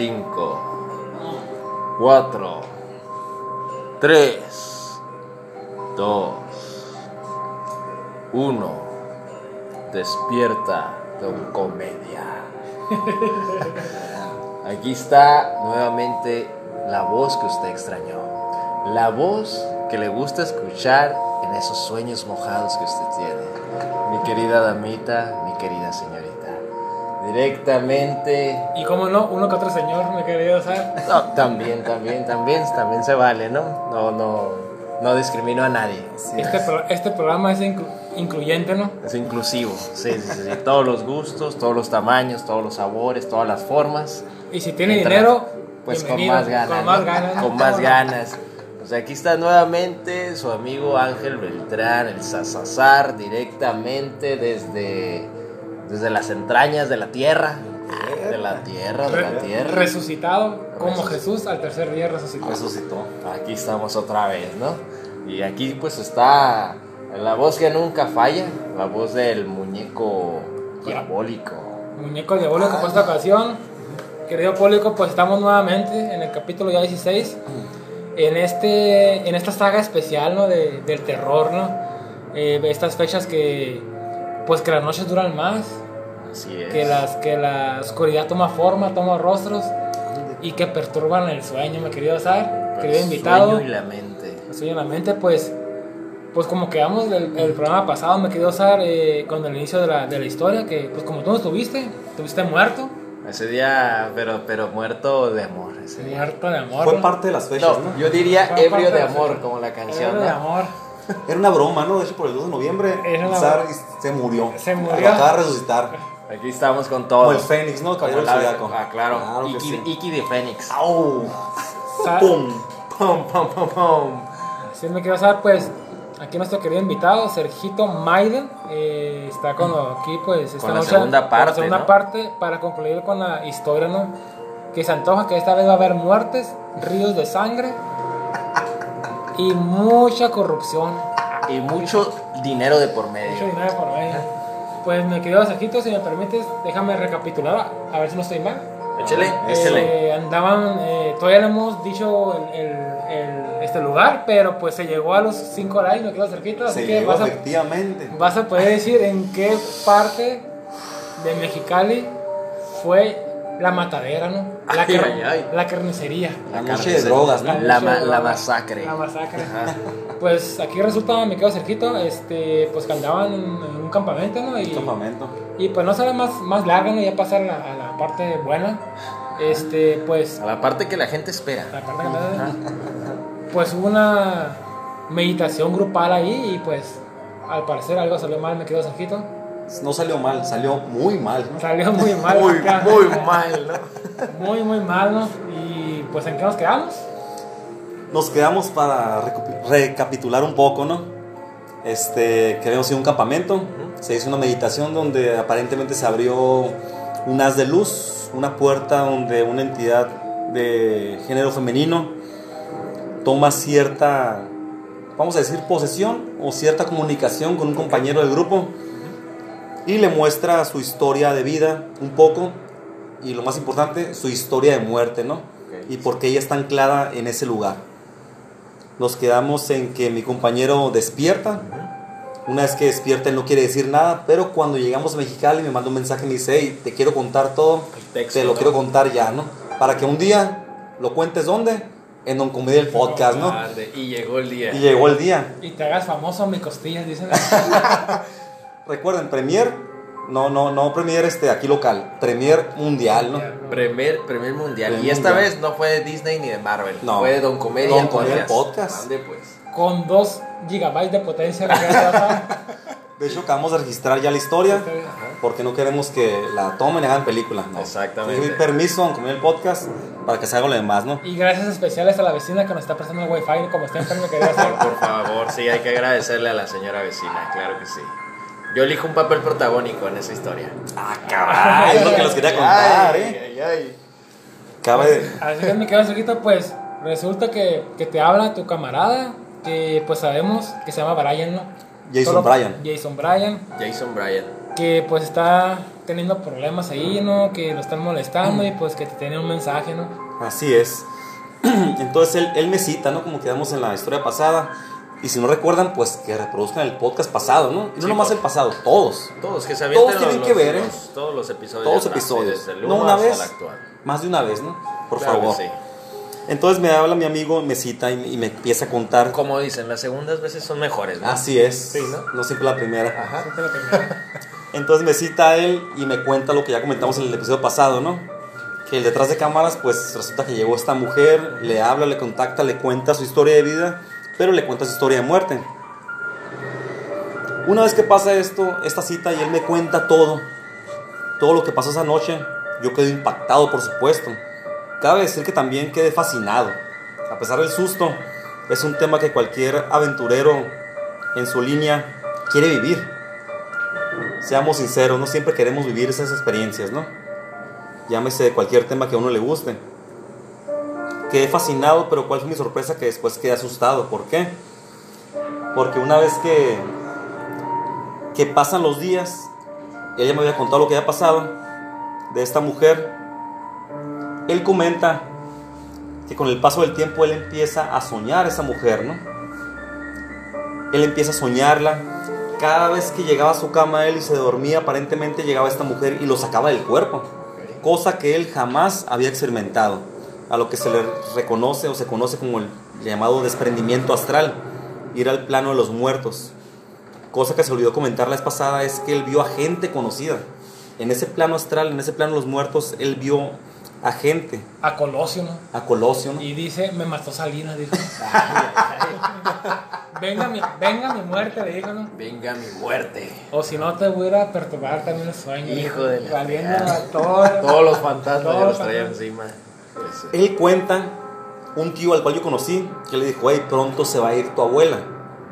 5, 4, 3, 2, 1. Despierta, Don Comedia. Aquí está nuevamente la voz que usted extrañó. La voz que le gusta escuchar en esos sueños mojados que usted tiene. Mi querida damita, mi querida señorita. Directamente. Y como no, uno que otro señor, mi querido Sar. No, también, también, también, también se vale, ¿no? No, no, no discrimino a nadie. Este, pro- este programa es inclu- incluyente, ¿no? Es inclusivo, sí, sí, sí, sí. Todos los gustos, todos los tamaños, todos los sabores, todas las formas. Y si tiene dinero, Pues con más ganas. Con más ganas. ¿no? Con más ¿Cómo ganas. Pues aquí está nuevamente su amigo Ángel Beltrán, el Sazazar, directamente desde, desde las entrañas de la tierra. De la tierra, de la tierra. Resucitado como Jesús al tercer día resucitó. resucitó. Aquí estamos otra vez, ¿no? Y aquí pues está la voz que nunca falla, la voz del muñeco diabólico. Muñeco diabólico por esta ocasión. Querido público, pues estamos nuevamente en el capítulo ya 16. En, este, en esta saga especial ¿no? de, del terror, ¿no? Eh, estas fechas que pues que las noches duran más, Así es. que, las, que la oscuridad toma forma, toma rostros y que perturban el sueño, mi querido Sar, Pues, querido invitado. sueño y la mente. Así en la mente, pues, pues como quedamos del el programa pasado, me quedó Sar eh, con el inicio de la, de la historia, que pues como tú no estuviste, estuviste muerto, Ese día, pero, pero muerto de amor. Ese día. muerto de amor. Fue parte de las fechas, No, ¿no? yo diría ebrio de de- amor, como la canción. Ebrio de ¿no? amor. Era una broma, ¿no? De hecho, por el 2 de noviembre, Zar se murió. Se murió. Lo acaba de resucitar. Aquí estamos con Como todo. el Fénix, ¿no? Caballero del Como la- Zodiaco. Ah, claro. que Iki, sí. Iki de Fénix. ¡Au! ¡Pum! Pum, pum, pum, pum. Así me quedó Sar, pues, aquí nuestro querido invitado, Sergito Maiden, eh, está con aquí, pues, esta Con la noche, segunda con parte, la segunda ¿no? parte, para concluir con la historia, ¿no? Que se antoja que esta vez va a haber muertes, ríos de sangre y mucha corrupción. Y mucho dinero de por medio. Mucho dinero por medio. Pues mi querido Sergito, si me permites, déjame recapitular, a ver si no estoy mal. Échele, Eh, échele. andaban, eh, todavía no hemos dicho el, el- el- este lugar, pero pues se llegó a los 5 likes, me quedo cerquita, así Se que llegó vas a, efectivamente. vas a poder decir en qué parte de Mexicali fue la matadera, ¿no? La, Ay, car- ay, ay. la carnicería. La noche de drogas, ¿no? La, ma- la masacre. La masacre. Ajá. Pues aquí resulta, me quedo cerquito, este, pues que andaban en, un campamento, ¿no? Y, Campamento. y pues no será más, más larga, ¿no? Ya pasar a la, a la parte buena. Este, pues A la parte que la gente espera. la parte que pues hubo una meditación grupal ahí y pues al parecer algo salió mal, me quedo cerquito. No salió mal, salió muy mal. ¿no? Salió muy mal. Muy, acá. muy mal, ¿no? Muy, muy mal, ¿no? Y pues en qué nos quedamos? Nos quedamos para recapitular un poco, ¿no? Este, que habíamos ido a un campamento, se hizo una meditación donde aparentemente se abrió un haz de luz, una puerta donde una entidad de género femenino toma cierta, vamos a decir, posesión o cierta comunicación con un compañero del grupo y le muestra su historia de vida un poco y lo más importante, su historia de muerte, ¿no? Y por qué ella está anclada en ese lugar. Nos quedamos en que mi compañero despierta. Una vez que despierta, él no quiere decir nada, pero cuando llegamos a Mexicali me manda un mensaje y me dice, hey, te quiero contar todo, texto, te lo ¿no? quiero contar ya, ¿no? Para que un día lo cuentes dónde, en Don Comedia el podcast, ¿no? Y llegó el día. Y llegó el día. Y te hagas famoso mi costillas, dicen. Recuerden, Premier, no, no, no Premier este, aquí local, Premier mundial, ¿no? Primer, primer mundial. Y esta mundial. vez no fue de Disney ni de Marvel. No. Fue de Don Comedia, Don Comedia, el podcast. podcast. Ande, pues. Con 2 gigabytes de potencia. De hecho, acabamos de registrar ya la historia, porque no queremos que la tomen y hagan película. No. Exactamente. Entonces, permiso Don Comedia el podcast para que se haga lo demás, ¿no? Y gracias especiales a la vecina que nos está prestando el wifi como siempre me quería hacer. Por favor, sí, hay que agradecerle a la señora vecina, claro que sí. Yo elijo un papel protagónico en esa historia. Ah, caray, es lo que les quería contar, Ay, ¿eh? ay, ay. Cabe. Así que me quedo cerquita, pues resulta que, que te habla tu camarada, que pues sabemos que se llama Brian, ¿no? Jason Solo- Bryan. Jason Bryan. Jason Bryan. que pues está teniendo problemas ahí, ¿no? Que lo están molestando y pues que te tiene un mensaje, ¿no? Así es. Entonces él, él me cita, ¿no? Como quedamos en la historia pasada. Y si no recuerdan, pues que reproduzcan el podcast pasado, ¿no? Y no Sí, nomás por- el pasado, todos. Todos que se Todos tienen los- que ver, ¿eh? los- todos los episodios. Todos los episodios. desde el No una vez, actual. más de una vez, ¿no? Por Claro que favor. sí. Entonces me habla mi amigo, me cita y, y me empieza a contar. Como dicen, las segundas veces son mejores, ¿no? Así es. Sí, ¿no? No siempre la primera. Ajá. Es la primera. Entonces me cita él y me cuenta lo que ya comentamos en el episodio pasado, ¿no? Que el detrás de cámaras, pues resulta que llegó esta mujer, le habla, le contacta, le cuenta su historia de vida, pero le cuenta su historia de muerte. Una vez que pasa esto, esta cita, y él me cuenta todo, todo lo que pasó esa noche, yo quedo impactado, por supuesto. Cabe decir que también quedé fascinado. A pesar del susto, es un tema que cualquier aventurero en su línea quiere vivir seamos sinceros, no siempre queremos vivir esas experiencias, ¿no? Llámese de cualquier tema que a uno le guste. Quedé fascinado, pero cuál fue mi sorpresa que después quedé asustado. ¿Por qué? Porque una vez que, que pasan los días, ella me había contado lo que había pasado de esta mujer. Él comenta que con el paso del tiempo él empieza a soñar a esa mujer, ¿no? Él empieza a soñarla, cada vez que llegaba a su cama él y se dormía, aparentemente llegaba esta mujer y lo sacaba del cuerpo, cosa que él jamás había experimentado, a lo que se le reconoce o se conoce como el llamado desprendimiento astral, ir al plano de los muertos. Cosa que se olvidó comentar la vez pasada es que él vio a gente conocida. En ese plano astral, en ese plano de los muertos, él vio a gente, A Colosio, ¿no? a Colosio, ¿no? Y dice, me mató Salinas, dijo. venga, mi, venga mi muerte, le dijo, ¿no? Venga mi muerte. O si no, te voy a perturbar también el sueño. Hijo de la Valiendo a todo. Todos los fantasmas Todos ya los traía fantasmas. encima. Él cuenta, un tío al cual yo conocí, que le dijo, hey, pronto se va a ir tu abuela.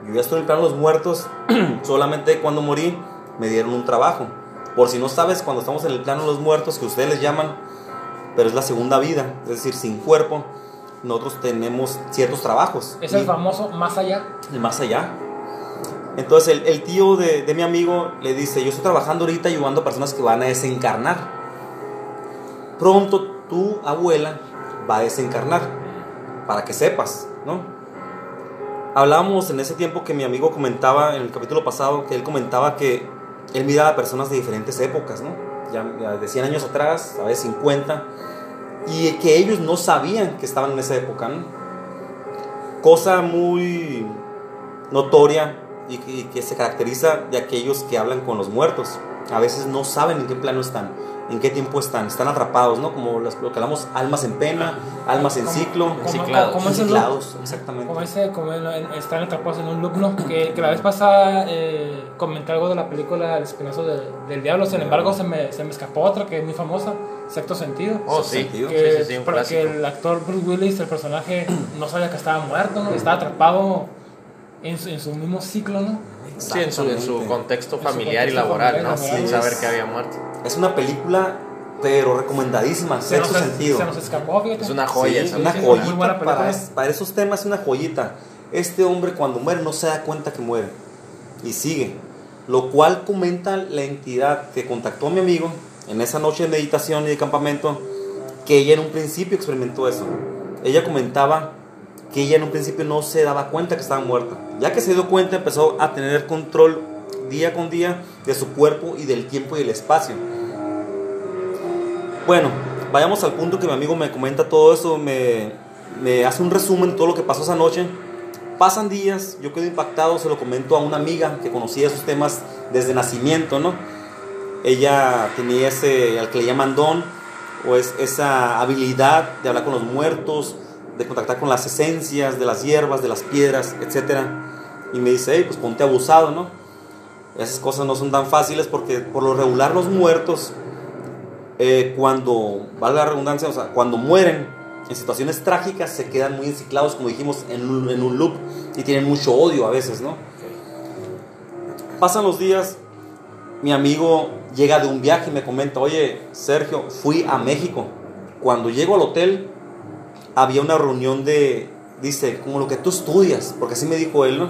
Yo ya estoy en el plano de los muertos, solamente cuando morí me dieron un trabajo. Por si no sabes, cuando estamos en el plano de los muertos, que ustedes les llaman, pero es la segunda vida, es decir, sin cuerpo, nosotros tenemos ciertos trabajos. Es el famoso más allá. el más allá. Entonces el, el tío de, de mi amigo le dice, yo estoy trabajando ahorita ayudando a personas que van a desencarnar. Pronto tu abuela va a desencarnar, para que sepas, ¿no? Hablábamos en ese tiempo que mi amigo comentaba en el capítulo pasado, que él comentaba que él miraba a personas de diferentes épocas, ¿no? Ya, ya de 100 años atrás, a veces 50, y que ellos no sabían que estaban en esa época, ¿no? Cosa muy notoria que, y que se caracteriza de aquellos que hablan con los muertos. A veces no saben en qué plano están, en qué tiempo están, están atrapados, ¿no? Como las- lo que hablamos, almas en pena, almas en ciclo, Enciclados. como ese loop, ciclados, exactamente. como ese, como en- en- están atrapados en un loop, ¿no? Que, que la vez pasada eh, comenté algo de la película El Espinazo de- del Diablo, sin embargo se me, se me escapó otra que es muy famosa, Sexto Sentido. Oh, sí. sentido. Sí, que, sí, sí, un porque clásico. el actor Bruce Willis, el personaje, no sabía que estaba muerto, ¿no? Estaba atrapado en su, en su mismo ciclo, ¿no? Sí, en su, en su contexto En su familiar y contexto laboral, familiar ¿no? Sin saber que había muerto. Es una película, pero recomendadísima, Se sexto nos, sentido. se nos escapó, fíjate. Es una joya. Sí, una joyita buena película. para, para esos temas, es una joyita. Este hombre cuando muere no se da cuenta que muere y sigue. Lo cual comenta la entidad que contactó a mi amigo en esa noche de meditación y de campamento, que ella en un principio experimentó eso. Ella comentaba que ella en un principio no se daba cuenta que estaba muerta. Ya que se dio cuenta empezó a tener control día con día de su cuerpo y del tiempo y el espacio. Bueno, vayamos al punto que mi amigo me comenta todo eso, me, hace un resumen de todo lo que pasó esa noche. Pasan días, yo quedo impactado, se lo comento a una amiga que conocía esos temas desde nacimiento, ¿no? Ella tenía ese, al que le llaman don, o es esa habilidad de hablar con los muertos, de contactar con las esencias de las hierbas, de las piedras, etc. Y me dice, hey, pues ponte abusado, ¿no? Esas cosas no son tan fáciles porque por lo regular los muertos eh, cuando, valga la redundancia, o sea, cuando mueren en situaciones trágicas se quedan muy enciclados, como dijimos, en un, en un loop y tienen mucho odio a veces, ¿no? Pasan los días, mi amigo llega de un viaje y me comenta, oye, Sergio, fui a México. Cuando llego al hotel, había una reunión de, dice, como lo que tú estudias, porque así me dijo él, ¿no?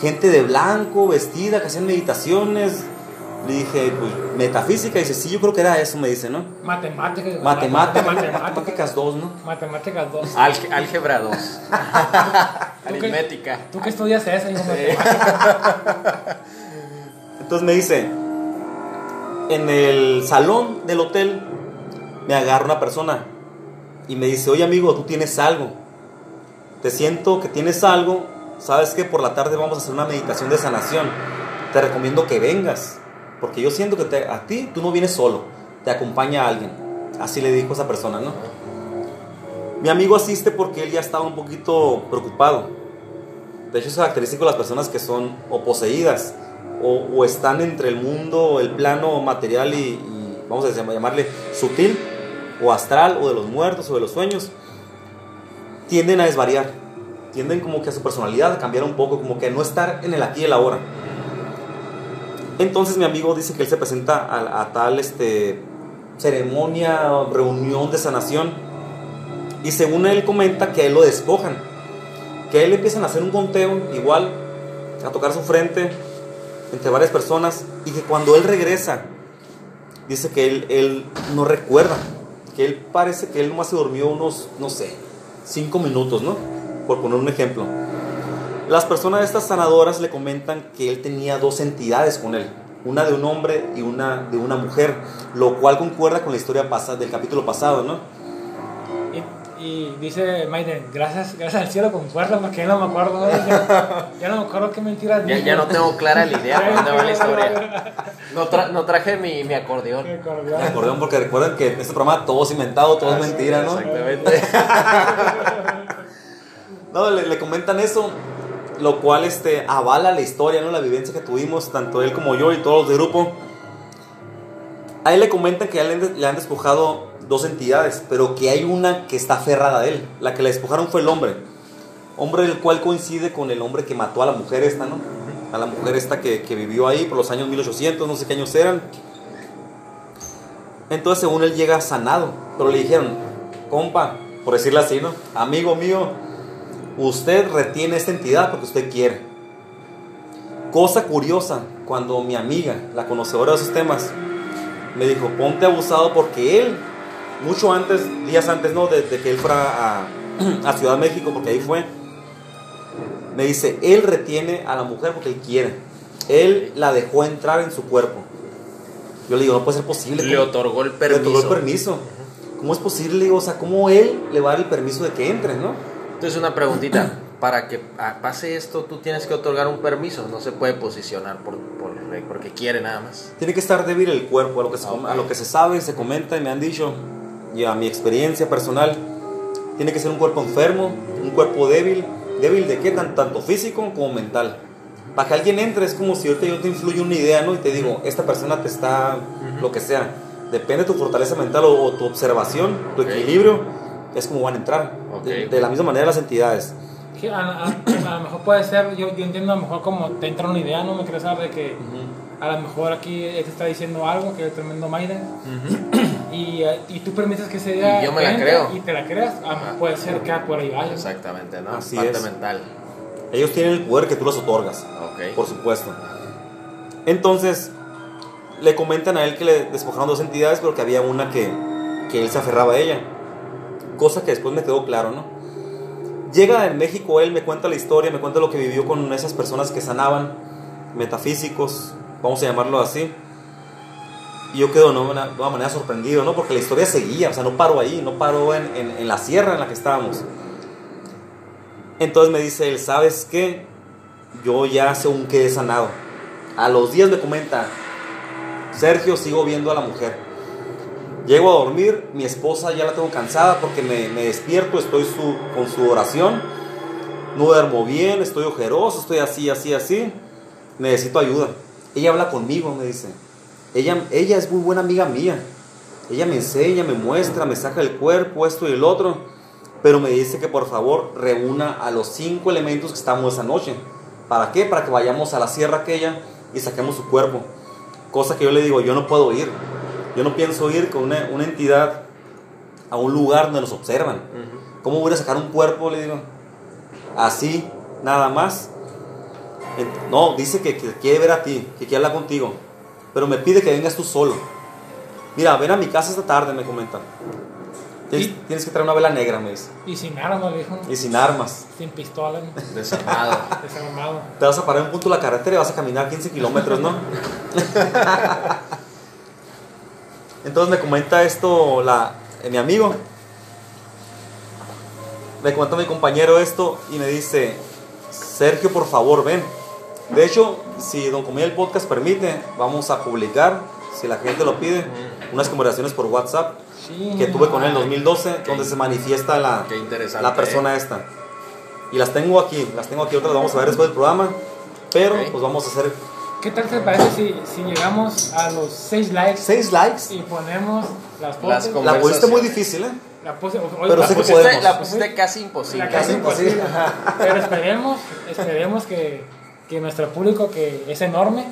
Gente de blanco, vestida, que hacían meditaciones, Le dije, pues, metafísica. Y dice, sí, yo creo que era eso, me dice, ¿no? Matemáticas. Matemáticas, Matemáticas. matemáticas 2, ¿no? Matemáticas 2. Álge- álgebra 2. ¿Tú qué- Aritmética. ¿Tú qué estudias eso? Hijo, matemáticas. Entonces me dice, en el salón del hotel me agarra una persona y me dice, oye amigo, tú tienes algo. Te siento que tienes algo. Sabes que por la tarde vamos a hacer una meditación de sanación. Te recomiendo que vengas. Porque yo siento que a ti tú no vienes solo. Te acompaña alguien. Así le dijo esa persona, ¿no? Mi amigo asiste porque él ya estaba un poquito preocupado. De hecho, es característico de las personas que son o poseídas o, están entre el mundo, el plano material y, y, vamos a llam- llamarle sutil o astral o de los muertos o de los sueños, tienden a desvariar, tienden como que a su personalidad a cambiar un poco, como que a no estar en el aquí y el ahora. Entonces mi amigo dice que él se presenta a, a tal este, ceremonia, reunión de sanación y según él comenta que a él lo despojan, que a él empiezan a hacer un conteo igual, a tocar su frente entre varias personas y que cuando él regresa, dice que él, él no recuerda, que él parece que él nomás se durmió unos, no sé, cinco minutos, ¿no? Por poner un ejemplo. Las personas de estas sanadoras le comentan que él tenía dos entidades con él, una de un hombre y una de una mujer, lo cual concuerda con la historia del capítulo pasado, ¿no? Y, dice Maiden, gracias, gracias al cielo concuerda, porque ya no me acuerdo. ¿no? Ya, ya no me acuerdo qué mentiras Ya, ya no tengo clara la idea dónde va la historia. No, tra- no traje mi, mi acordeón. Me acordeón porque recuerden que en este programa todo es inventado, todo es mentira, ¿no? Exactamente. No, le, le comentan eso, lo cual este, avala la historia, ¿no? La vivencia que tuvimos, tanto él como yo y todos los del grupo. A él le comentan que a él le han- le han despojado dos entidades, pero que hay una que está aferrada a él. La que le despojaron fue el hombre. Hombre el cual coincide con el hombre que mató a la mujer esta, ¿no? A la mujer esta que, que vivió ahí por los años 1800, no sé qué años eran. Entonces, según él llega sanado, pero le dijeron, compa, por decirlo así, ¿no? Amigo mío, usted retiene esta entidad porque usted quiere. Cosa curiosa, cuando mi amiga, la conocedora de esos temas, me dijo, ponte abusado porque él, mucho antes, días antes, ¿no? De, de que él fuera a, a Ciudad de México, porque ahí fue, me dice, él retiene a la mujer porque él quiere. Él la dejó entrar en su cuerpo. Yo le digo, no puede ser posible. Le ¿cómo? otorgó el Le permiso. otorgó el permiso. ¿Cómo es posible? Le digo, o sea, ¿cómo él le va a dar el permiso de que entre, no? Entonces una preguntita, para que ah, pase esto tú tienes que otorgar un permiso, no se puede posicionar por, por- porque quiere nada más. Tiene que estar débil el cuerpo, a lo que se, Ok. a lo que se sabe, se comenta y me han dicho, y a mi experiencia personal, tiene que ser un cuerpo enfermo, un cuerpo débil. ¿Débil de qué? Tan- tanto físico como mental. Para que alguien entre es como si ahorita yo te influye una idea, ¿no? Y te digo, esta persona te está, lo que sea. Depende de tu fortaleza mental o, o tu observación, tu Ok. equilibrio, es como van a entrar. Ok. De, de la misma manera las entidades. Sí, a, a- a lo mejor puede ser, yo, yo entiendo a lo mejor como te entra una idea, no me crees saber de que a lo mejor aquí él te está diciendo algo, que es el tremendo Maiden, y, eh, y tú permites que Y yo me la creo. y te la creas, a lo mejor Ajá. puede ser que por ahí vaya. Exactamente, ¿no? Así Parte es. mental. Ellos tienen el poder que tú les otorgas. Ok. por supuesto. Entonces, le comentan a él que le despojaron dos entidades, pero que había una que, que él se aferraba a ella. Cosa que después me quedó claro, ¿no? Llega en México, él me cuenta la historia, me cuenta lo que vivió con esas personas que sanaban, metafísicos, vamos a llamarlo así. Y yo quedo de una, manera sorprendido, ¿no? Porque la historia seguía, o sea, no paró ahí, no paró en, en, en la sierra en la que estábamos. Entonces me dice él, ¿sabes qué? Yo ya según quedé sanado. A los días me comenta, Sergio, sigo viendo a la mujer. Llego a dormir, mi esposa ya la tengo cansada porque me, me despierto, estoy su- con su oración, no duermo bien, estoy ojeroso, estoy así, así, así. Necesito ayuda. Ella habla conmigo, me dice. Ella, ella es muy buena amiga mía. Ella me enseña, me muestra, me saca el cuerpo, esto y el otro. Pero me dice que por favor reúna a los cinco elementos que estamos esa noche. ¿Para qué? Para que vayamos a la sierra aquella y saquemos su cuerpo. Cosa que yo le digo, yo no puedo ir. Yo no pienso ir con una, una entidad a un lugar donde nos observan. ¿Cómo voy a sacar un cuerpo? Le digo. Así, nada más. No, dice que, que quiere ver a ti, que quiere hablar contigo. Pero me pide que vengas tú solo. Mira, ven a mi casa esta tarde, me comentan. Tienes, ¿Y? tienes que traer una vela negra, me dice. Y sin armas, le dijo. Y sin armas. Sin pistola, ¿no? Desarmado. desarmado. Te vas a parar en un punto de la carretera y vas a caminar 15 kilómetros, ¿no? Entonces me comenta esto la, eh, mi amigo. Me comenta mi compañero esto y me dice, Sergio, por favor, ven. De hecho, si Don Comida el Podcast permite, vamos a publicar, si la gente lo pide, unas conversaciones por WhatsApp Sí, que tuve con él en 2012, donde se manifiesta la, la persona esta. Y las tengo aquí, las tengo aquí, otras las vamos a ver después del programa. Pero Ok. pues vamos a hacer ¿Qué tal te parece si, si llegamos a los 6 likes 6 likes. y ponemos las fotos? Las La pusiste muy difícil, ¿eh? La puse, Pero la sé que. Pusiste, la pusiste casi imposible. La casi imposible. imposible. Pero esperemos, esperemos que, que nuestro público, que es enorme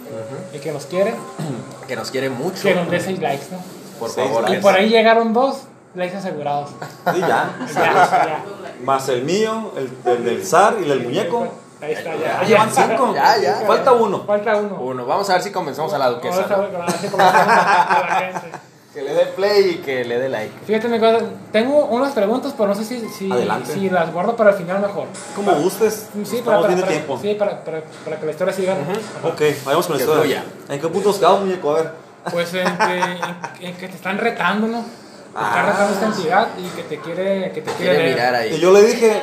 y que nos quiere, Que nos quiere mucho. que nos dé 6 likes, ¿no? Por Seis favor. likes. Y por ahí llegaron dos likes asegurados. Sí, ya. Ya, ya. Más el mío, el, el del zar y el del muñeco. Ahí está, Ya, ya. Llevan 5. Ya, ya. Falta uno. Falta uno. Uno. Vamos a ver si convencemos a la duquesa. Vamos a ¿no? ver, a ver si convencemos a la gente. Que le dé play y que le dé like. Fíjate mi cosa, tengo unas preguntas, pero no sé si, si, las guardo para el final mejor. Como gustes. Sí, para, para, para- tiempo. sí, para, para, para que la historia siga. Ok, vayamos con la historia. ¿En qué punto nos quedamos, muñeco? A ver. Pues en que, en, en que te están retando, ¿no? Te Ah. está retando esta entidad y que te quiere, que te quiere, Y yo le dije,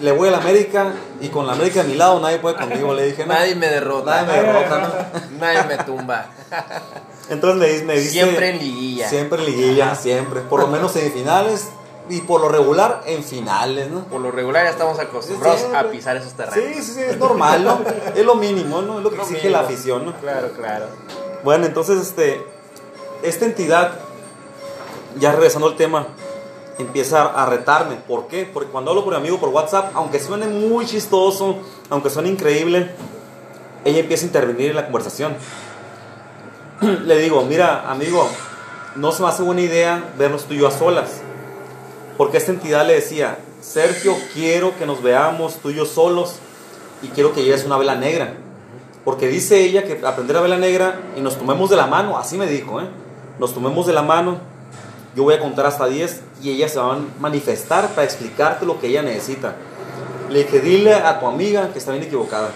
le voy a la América y con la América a mi lado nadie puede conmigo. Le dije, no. Nadie me derrota. Nadie me derrota, ¿no? Nadie me tumba. Entonces me, me dice. Siempre en liguilla. Siempre en liguilla, siempre. Por lo menos semifinales y por lo regular en finales, ¿no? Por lo regular ya estamos acostumbrados a pisar esos terrenos. Sí, sí, sí, es normal, ¿no? Es lo mínimo, ¿no? Es lo que Lo exige la afición, ¿no? Claro, claro. Bueno, entonces, este, esta entidad, ya regresando al tema, empieza a retarme. ¿Por qué? Porque cuando hablo con mi amigo por WhatsApp, aunque suene muy chistoso, aunque suene increíble, ella empieza a intervenir en la conversación. Le digo, mira, amigo, no se me hace buena idea vernos tú y yo a solas. Porque esta entidad le decía, Sergio, quiero que nos veamos tú y yo solos y quiero que lleves una vela negra. Porque dice ella que aprender la vela negra y nos tomemos de la mano, así me dijo, ¿eh? Nos tomemos de la mano, yo voy a contar hasta 10 y ella se va a manifestar para explicarte lo que ella necesita. Le dije, dile a tu amiga que está bien equivocada.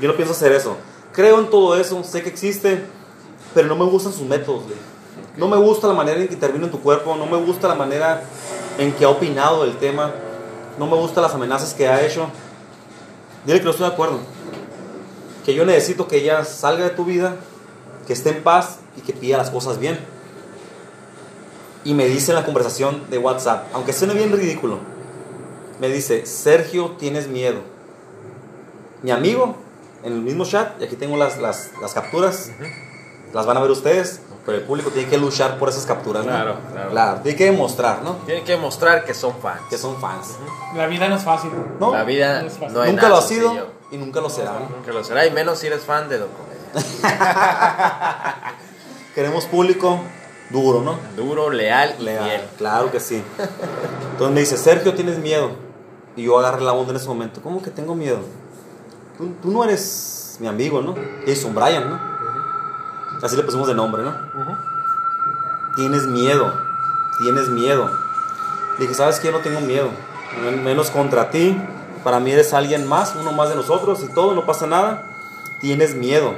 Yo no pienso hacer eso. Creo en todo eso, sé que existe, pero no me gustan sus métodos. le. No me gusta la manera en que intervino en tu cuerpo, no me gusta la manera en que ha opinado del tema, no me gustan las amenazas que ha hecho. Dile que no estoy de acuerdo que yo necesito que ella salga de tu vida, que esté en paz y que pida las cosas bien. Y me dice en la conversación de WhatsApp, aunque suene bien ridículo, me dice, Sergio, tienes miedo. Mi amigo, en el mismo chat, y aquí tengo las, las, las capturas, las van a ver ustedes, pero el público tiene que luchar por esas capturas, ¿no? Claro, claro. Claro, tiene que demostrar, ¿no? Tienen que mostrar que son fans. Que son fans. La vida no es fácil. ¿No? La vida No es fácil. no hay Nunca nada lo ha sido sencillo. y nunca lo será. ¿no? Nunca lo será, y menos si eres fan de Don Comedia. Queremos público duro, ¿no? Duro, leal y Leal, fiel. Claro que sí. Entonces me dice, Sergio, tienes miedo. Y yo agarré la onda en ese momento. ¿Cómo que tengo miedo? Tú, tú no eres mi amigo, ¿no? Jason Bryan, ¿no? Así le pusimos de nombre, ¿no? Tienes miedo. Tienes miedo. Le dije, ¿sabes qué? No tengo miedo. Men- Menos contra ti. Para mí eres alguien más, uno más de nosotros y todo, no pasa nada. Tienes miedo.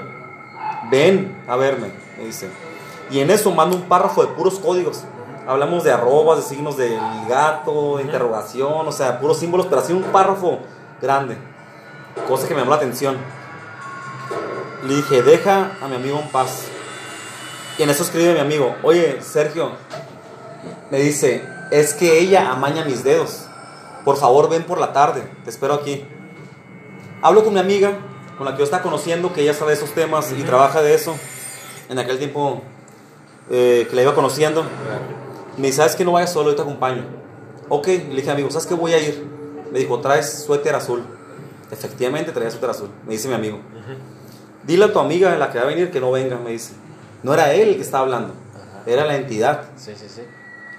Ven a verme, me dice. Y en eso mando un párrafo de puros códigos. Hablamos de arrobas, de signos del gato, de interrogación, o sea, puros símbolos, pero así un párrafo grande. Cosa que me llamó la atención. Le dije, deja a mi amigo en paz. Y en eso escribe mi amigo, oye, Sergio, me dice, es que ella amaña mis dedos. Por favor, ven por la tarde, te espero aquí. Hablo con mi amiga, con la que yo estaba conociendo, que ella sabe esos temas y trabaja de eso. En aquel tiempo eh, que la iba conociendo. Me dice, ¿sabes que no vayas solo? Yo te acompaño. Ok, le dije, amigo, ¿sabes qué voy a ir? Me dijo, traes suéter azul. Efectivamente, traía suéter azul, me dice mi amigo. Dile a tu amiga, la que va a venir, que no venga, me dice. No era él el que estaba hablando, era la entidad. Sí, sí, sí.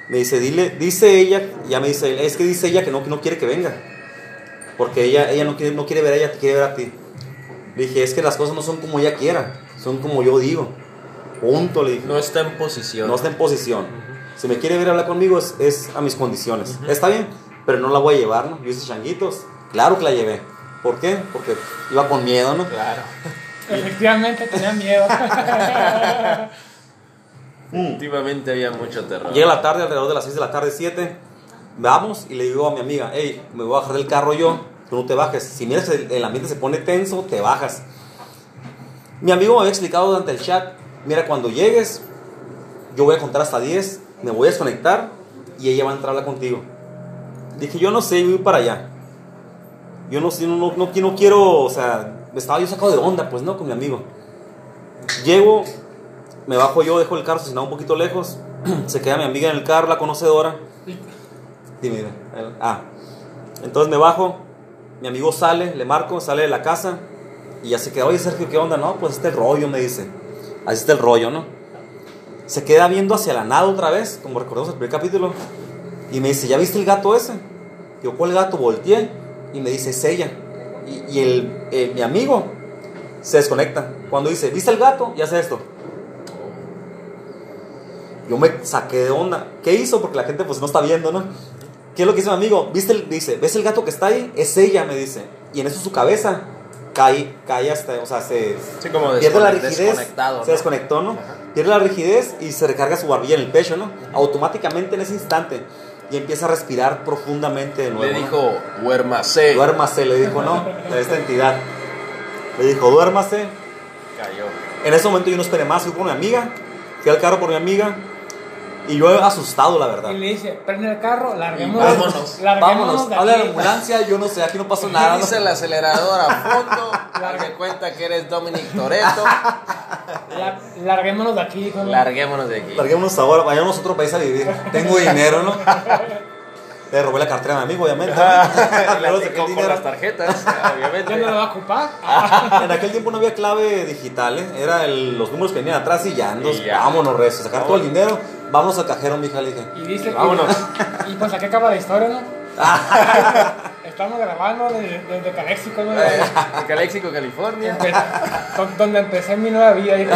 Me dice, dile, dice ella, ya me dice, él, es que dice ella que no, que no quiere que venga. Porque ella, ella no, quiere, no quiere ver a ella, te quiere ver a ti. Le dije, es que las cosas no son como ella quiera, son como yo digo. Punto, le dije. No está en posición. No está en posición. Si me quiere ver hablar conmigo es, es a mis condiciones. Está bien, pero no la voy a llevar, ¿no? Yo hice changuitos. Claro que la llevé. ¿Por qué? Porque iba con miedo, ¿no? Claro. Efectivamente tenía miedo. Últimamente había mucho terror. Llega la tarde, alrededor de las 6 de la tarde, 7. Vamos y le digo a mi amiga, hey, me voy a bajar del carro yo, tú no te bajes. Si miras el, el ambiente se pone tenso, te bajas. Mi amigo me había explicado durante el chat, mira, cuando llegues, yo voy a contar hasta 10, me voy a desconectar y ella va a entrar a hablar contigo. Dije, yo no sé, voy para allá. Yo no sé, no, no, no, no quiero, o sea, estaba yo sacado de onda, pues, ¿no? Con mi amigo. Llego, me bajo yo, dejo el carro estacionado un poquito lejos. Se queda mi amiga en el carro, la conocedora. Dime, dime. Ah, entonces me bajo, mi amigo sale, le marco, sale de la casa y ya se queda, oye Sergio, ¿qué onda? No, pues este rollo, me dice. Así está el rollo, ¿no? Se queda viendo hacia la nada otra vez, como recordamos el primer capítulo, y me dice, ¿ya viste el gato ese? Yo, ¿cuál gato? Volteé y me dice, es ella. Y, el, mi amigo se desconecta. Cuando dice, ¿viste el gato? Y hace esto. Yo me saqué de onda. ¿Qué hizo? Porque la gente pues no está viendo, ¿no? ¿Qué es lo que dice mi amigo? ¿Viste el, dice, ¿ves el gato que está ahí? Es ella, me dice. Y en eso su cabeza cae, cae hasta, o sea, se Sí, como pierde la rigidez. Se ¿no? desconectó, ¿no? Pierde la rigidez y se recarga su barbilla en el pecho, ¿no? Automáticamente en ese instante. Y empieza a respirar profundamente de nuevo. Le ¿no? dijo, duérmase. Duérmase, le dijo, ¿no? A esta entidad. Le dijo, duérmase. Cayó. En ese momento yo no esperé más, fui por mi amiga, fui al carro por mi amiga y yo asustado, la verdad. Y le dice, prende el carro, larguémonos. vámonos. larguémonos Vámonos, de habla de la ambulancia, yo no sé, aquí no pasó nada. ¿no? Dice el acelerador a fondo. Darme cuenta que eres Dominic Toretto. La- larguémonos de aquí. hijo, ¿no? Larguémonos de aquí. Larguémonos ahora, vayamos a otro país a vivir. Tengo dinero, ¿no? Le robé la cartera a mi amigo, obviamente. La con dinero. las tarjetas, ¿Ya obviamente. no lo va a ocupar? En aquel tiempo no había clave digital, ¿eh? Era el- los números que venían atrás y ya, entonces, Y ya. vámonos, recio, sacar todo el dinero, vámonos al cajero, mija, le dije. Y dice, Vámonos. Y, pues aquí acaba la historia, ¿no? Estamos grabando desde, desde Calexico, ¿no? De Calexico, California. Empe- donde empecé mi nueva vida. hijo.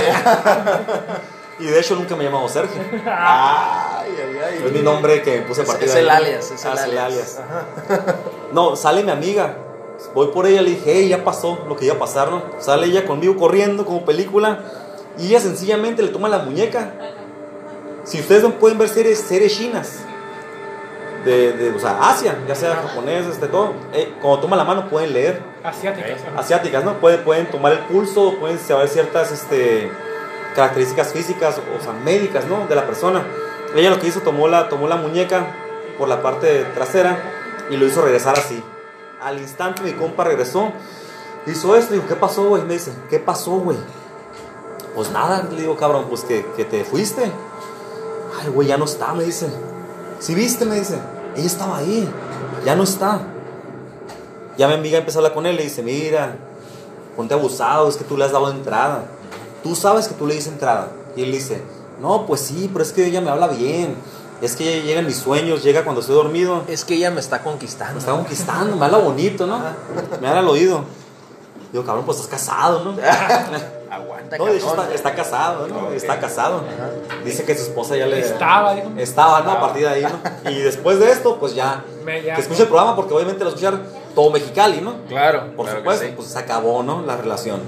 Y de hecho nunca me llamaba Sergio. Ay, ay, ay. Es mi nombre que puse a Es- partir es de el ahí. alias, es el Ah, alias. No, sale mi amiga. Voy por ella, le dije, hey, ya pasó lo que iba a pasar, ¿no? Sale ella conmigo corriendo como película. Y ella sencillamente le toma la muñeca. Si ustedes no pueden ver series, series chinas. De, de, o sea, Asia, ya sea japonés, este, todo. eh, cuando toma la mano pueden leer. Asiáticas. ¿no? Asiáticas, ¿no? Pueden, pueden tomar el pulso, pueden saber ciertas este, características físicas, o sea, médicas, ¿no? De la persona. Ella lo que hizo, tomó la, tomó la muñeca por la parte trasera y lo hizo regresar así. Al instante mi compa regresó, hizo esto, y dijo, ¿qué pasó, güey? Me dice, ¿qué pasó, güey? Pues nada, le digo, cabrón, pues que, que te fuiste. Ay, güey, ya no está, me dice. ¿Sí viste? Me dice. Ella estaba ahí, ya no está. Ya mi amiga empezó a hablar con él, le dice, mira, ponte abusado, es que tú le has dado entrada. Tú sabes que tú le dices entrada. Y él dice, no, pues sí, pero es que ella me habla bien. Es que ella llega en mis sueños, llega cuando estoy dormido. Es que ella me está conquistando. Me está conquistando, me habla bonito, ¿no? Me habla al oído. Digo, cabrón, pues estás casado, ¿no? Aguanta, No, de hecho está, está casado, ¿no? Está casado. Dice que su esposa ya le... Estaba, dijo. Estaba, ¿no? A partir de ahí, ¿no? Y después de esto, pues ya... Me- ya- Que escuche el programa porque obviamente lo escuchar todo Mexicali, ¿no? Claro, Por claro que supuesto, sí. pues se acabó, ¿no? La relación,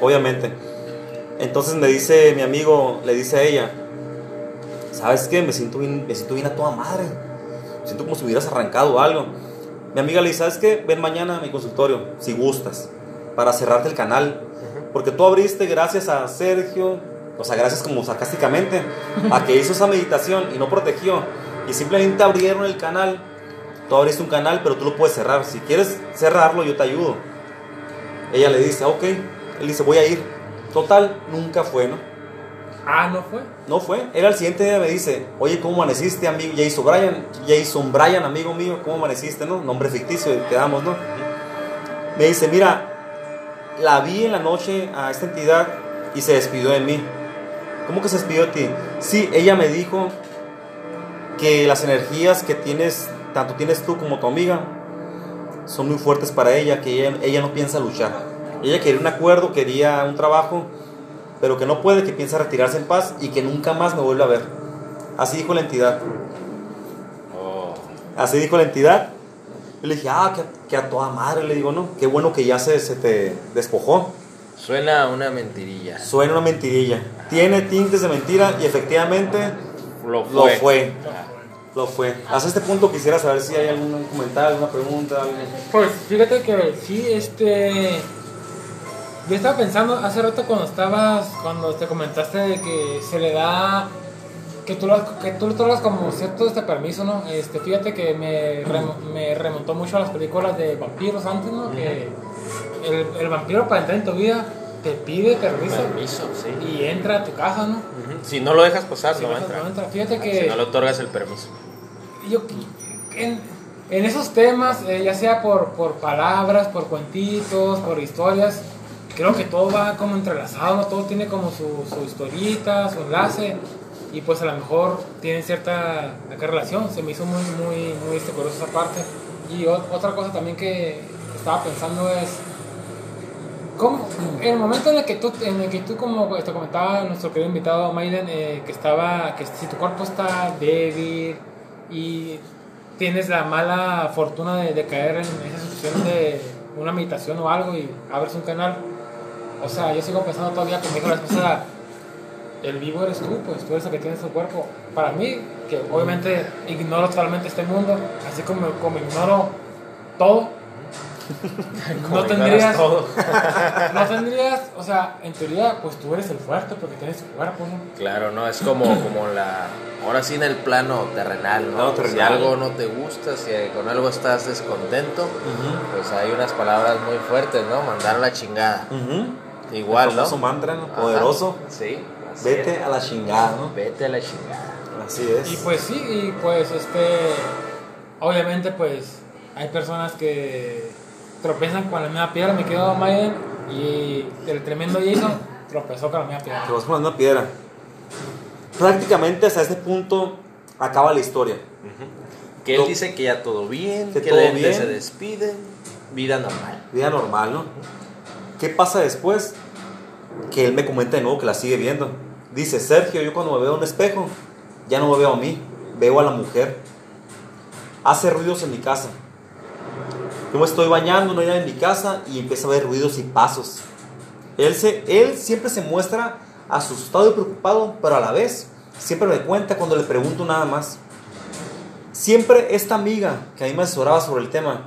obviamente. Entonces me dice mi amigo, le dice a ella, ¿sabes qué? Me siento bien, me siento bien a toda madre. Me siento como si hubieras arrancado algo. Mi amiga le dice, ¿sabes qué? Ven mañana a mi consultorio, si gustas, para cerrarte el canal. Porque tú abriste gracias a Sergio, o sea, gracias como sarcásticamente, a que hizo esa meditación y no protegió. Y simplemente abrieron el canal. Tú abriste un canal, pero tú lo puedes cerrar. Si quieres cerrarlo, yo te ayudo. Ella le dice, ok. Él dice, voy a ir. Total, nunca fue, ¿no? Ah, ¿no fue? No fue. Él al siguiente día me dice, oye, ¿cómo amaneciste, amigo? Jason Bryan, Jason Bryan, amigo mío, ¿cómo amaneciste, no? Nombre ficticio, quedamos, ¿no? Me dice, mira, la vi en la noche a esta entidad y se despidió de mí. ¿Cómo que se despidió de ti? Sí, ella me dijo que las energías que tienes, tanto tienes tú como tu amiga, son muy fuertes para ella, que ella, ella no piensa luchar. Ella quería un acuerdo, quería un trabajo, pero que no puede, que piensa retirarse en paz y que nunca más me vuelve a ver. Así dijo la entidad. Oh. Así dijo la entidad. Yo le dije, ah, que, que a toda madre, le digo, ¿no? Qué bueno que ya se, se te despojó. Suena una mentirilla. Suena una mentirilla. Tiene tintes de mentira y efectivamente Lo lo fue. fue. Ah. Lo fue. Hasta este punto quisiera saber si hay algún comentario, alguna pregunta. algo. Pues fíjate que sí, este. Yo estaba pensando hace rato cuando estabas, cuando te comentaste de que se le da, que tú lo, que tú lo otorgas como cierto este permiso, ¿no? Este, fíjate que me, remo- me remontó mucho a las películas de vampiros antes, ¿no? Que el, el vampiro para entrar en tu vida te pide permiso Permiso, sí. y entra a tu casa, ¿no? Si no lo dejas pasar, Si no entra. no entra. Fíjate Si que no le otorgas el permiso. yo en, en esos temas, eh, ya sea por, por palabras, por cuentitos, por historias, creo que todo va como entrelazado, ¿no? todo tiene como su, su historita, su enlace, y pues a lo mejor tienen cierta acá relación. Se me hizo muy, muy, muy esa parte. Y otra cosa también que estaba pensando es, ¿cómo, en el momento en el que tú, en el que tú como te comentaba nuestro querido invitado Maiden, eh, que estaba, que si tu cuerpo está débil y tienes la mala fortuna de, de caer en esa situación de una meditación o algo y abres un canal, o sea, yo sigo pensando todavía conmigo la vez pasada, el vivo eres tú, pues tú eres el que tienes tu cuerpo. Para mí, que obviamente ignoro totalmente este mundo, así como, como ignoro todo, Como no tendrías, todo. no tendrías, o sea, en teoría, pues tú eres el fuerte porque tienes tu cuerpo, ¿no? Claro, no, es como, como la. Ahora sí en el plano terrenal, ¿no? Plano Si algo no te gusta, si con algo estás descontento, pues hay unas palabras muy fuertes, ¿no? Mandar a la chingada. Ujú. Igual, El ¿no? mantra, ¿no? Ajá. Poderoso. Sí. Vete a la chingada, ¿no? Vete a la chingada. Así es. Y pues sí, y pues este, obviamente pues hay personas que tropiezan con la misma piedra, me quedo Maiden, y el tremendo Jason tropezó con la misma piedra. Vas con una piedra. Prácticamente hasta este punto acaba la historia. Que él No. dice que ya todo bien, Que que, todo la gente bien. se despide, vida normal. Vida normal, ¿no? ¿Qué pasa después? Que él me comenta de nuevo que la sigue viendo. Dice, Sergio, yo cuando me veo en un espejo, ya no me veo a mí, veo a la mujer. Hace ruidos en mi casa. Yo me estoy bañando, no hay nadie en mi casa y empieza a ver ruidos y pasos. Él, se, él siempre se muestra asustado y preocupado, pero a la vez siempre me cuenta cuando le pregunto nada más. Siempre esta amiga que a mí me asesoraba sobre el tema,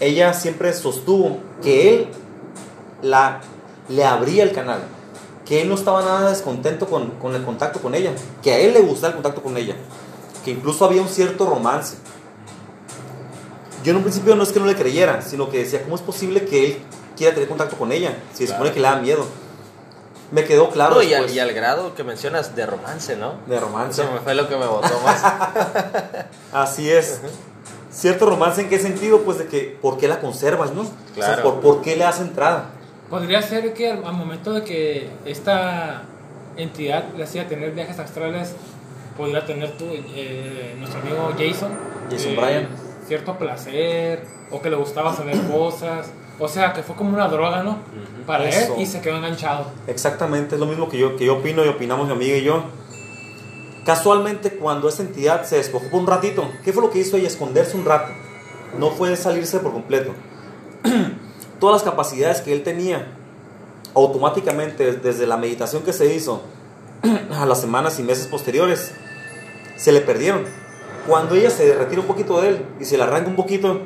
ella siempre sostuvo que él la, le abría el canal, que él no estaba nada descontento con, con el contacto con ella, que a él le gustaba el contacto con ella, que incluso había un cierto romance. Yo en un principio no es que no le creyera, sino que decía, ¿cómo es posible que él quiera tener contacto con ella? Si se supone Claro. que le da miedo. Me quedó claro No, y, al, después y al grado que mencionas de romance, ¿no? de romance. Eso me fue lo que me botó más. Así es. Cierto romance en qué sentido? Pues de que, ¿por qué la conservas, no? O sea, Claro. ¿por, por qué le das entrada? Podría ser que al, al momento de que esta entidad le hacía tener viajes astrales, podría tener tú, eh, nuestro amigo Jason, Jason eh, Bryan. cierto placer, o que le gustaba saber cosas, o sea, que fue como una droga, ¿no? Para Eso. él y se quedó enganchado. Exactamente, es lo mismo que yo, que yo opino y opinamos mi amiga y yo. Casualmente, cuando esta entidad se despojó por un ratito, ¿qué fue lo que hizo ella? Esconderse un rato. No fue salirse por completo. Todas las capacidades que él tenía, automáticamente, desde la meditación que se hizo a las semanas y meses posteriores, se le perdieron. Cuando ella se retira un poquito de él y se le arranca un poquito,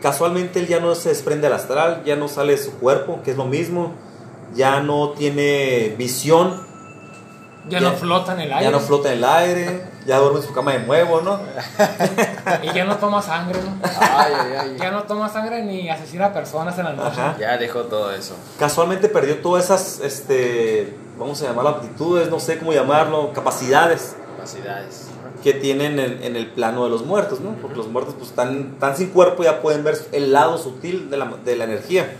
casualmente él ya no se desprende al astral, ya no sale de su cuerpo, que es lo mismo, ya no tiene visión, Ya, Ya- no flota en el aire. ya no flota en el aire, ya duerme en su cama de nuevo, ¿no? Y ya no toma sangre, ¿no? Ay, ay, ay. Ya no toma sangre ni asesina a personas en la noche. Ajá. Ya dejó todo eso. Casualmente perdió todas esas, este, vamos a llamarlo aptitudes, no sé cómo llamarlo, capacidades Capacidades. que tienen en, en el plano de los muertos, ¿no? Porque los muertos pues están, están sin cuerpo, ya pueden ver el lado sutil de la, de la energía.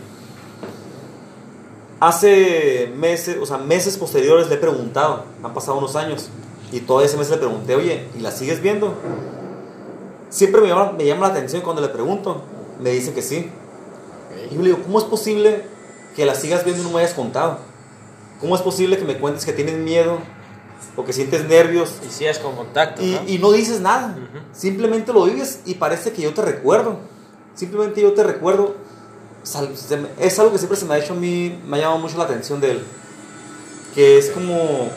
Hace meses, o sea, meses posteriores le he preguntado, han pasado unos años, y todo ese mes le pregunté, oye, ¿y la sigues viendo? Siempre me llama, me llama la atención cuando le pregunto, me dice que sí. Y yo le digo, ¿cómo es posible que la sigas viendo y no me hayas contado? ¿Cómo es posible que me cuentes que tienes miedo o que sientes nervios Y si es con contacto, y, ¿no? y no dices nada? Ujú. Simplemente lo vives y parece que yo te recuerdo. Simplemente yo te recuerdo. Es algo que siempre se me ha hecho a mí, me ha llamado mucho la atención de él. Que es como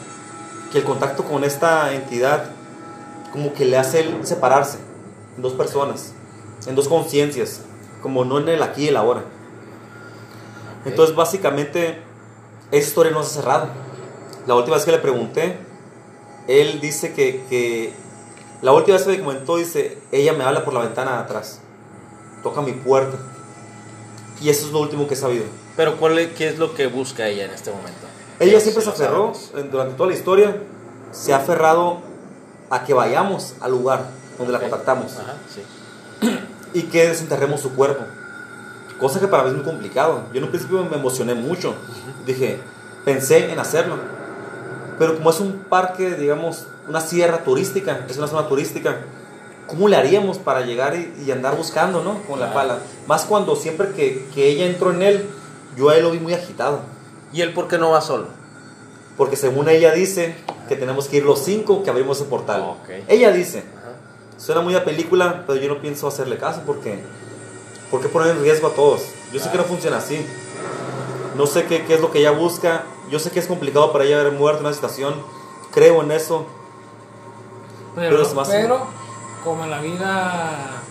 que el contacto con esta entidad, como que le hace él separarse en dos personas, en dos conciencias, como no en el aquí y el ahora. Entonces, básicamente, esa historia no se ha cerrado. La última vez que le pregunté, él dice que, que la última vez que me comentó, dice, ella me habla por la ventana de atrás, toca mi puerta. Y eso es lo último que he sabido. Pero ¿cuál es, ¿qué es lo que busca ella en este momento? Ella siempre se aferró, durante toda la historia, se ha aferrado a que vayamos al lugar donde la contactamos Ajá, sí. y que desenterremos su cuerpo. Cosa que para mí es muy complicado. Yo en un principio me emocioné mucho. Dije, pensé en hacerlo. Pero como es un parque, digamos, una sierra turística, es una zona turística, ¿cómo le haríamos para llegar y, y andar buscando, ¿no? Con la Claro. pala. Más cuando siempre que, que ella entró en él, yo a él lo vi muy agitado. ¿Y él por qué no va solo? Porque según ella dice que tenemos que ir los cinco que abrimos el portal. Ok. Ella dice, Ajá. suena muy a película, pero yo no pienso hacerle caso porque, porque poner en riesgo a todos. Yo sé que no funciona así. No sé qué, qué es lo que ella busca. Yo sé que es complicado para ella haber muerto en una situación. Creo en eso. Pero, Pero es más- pero, como en la vida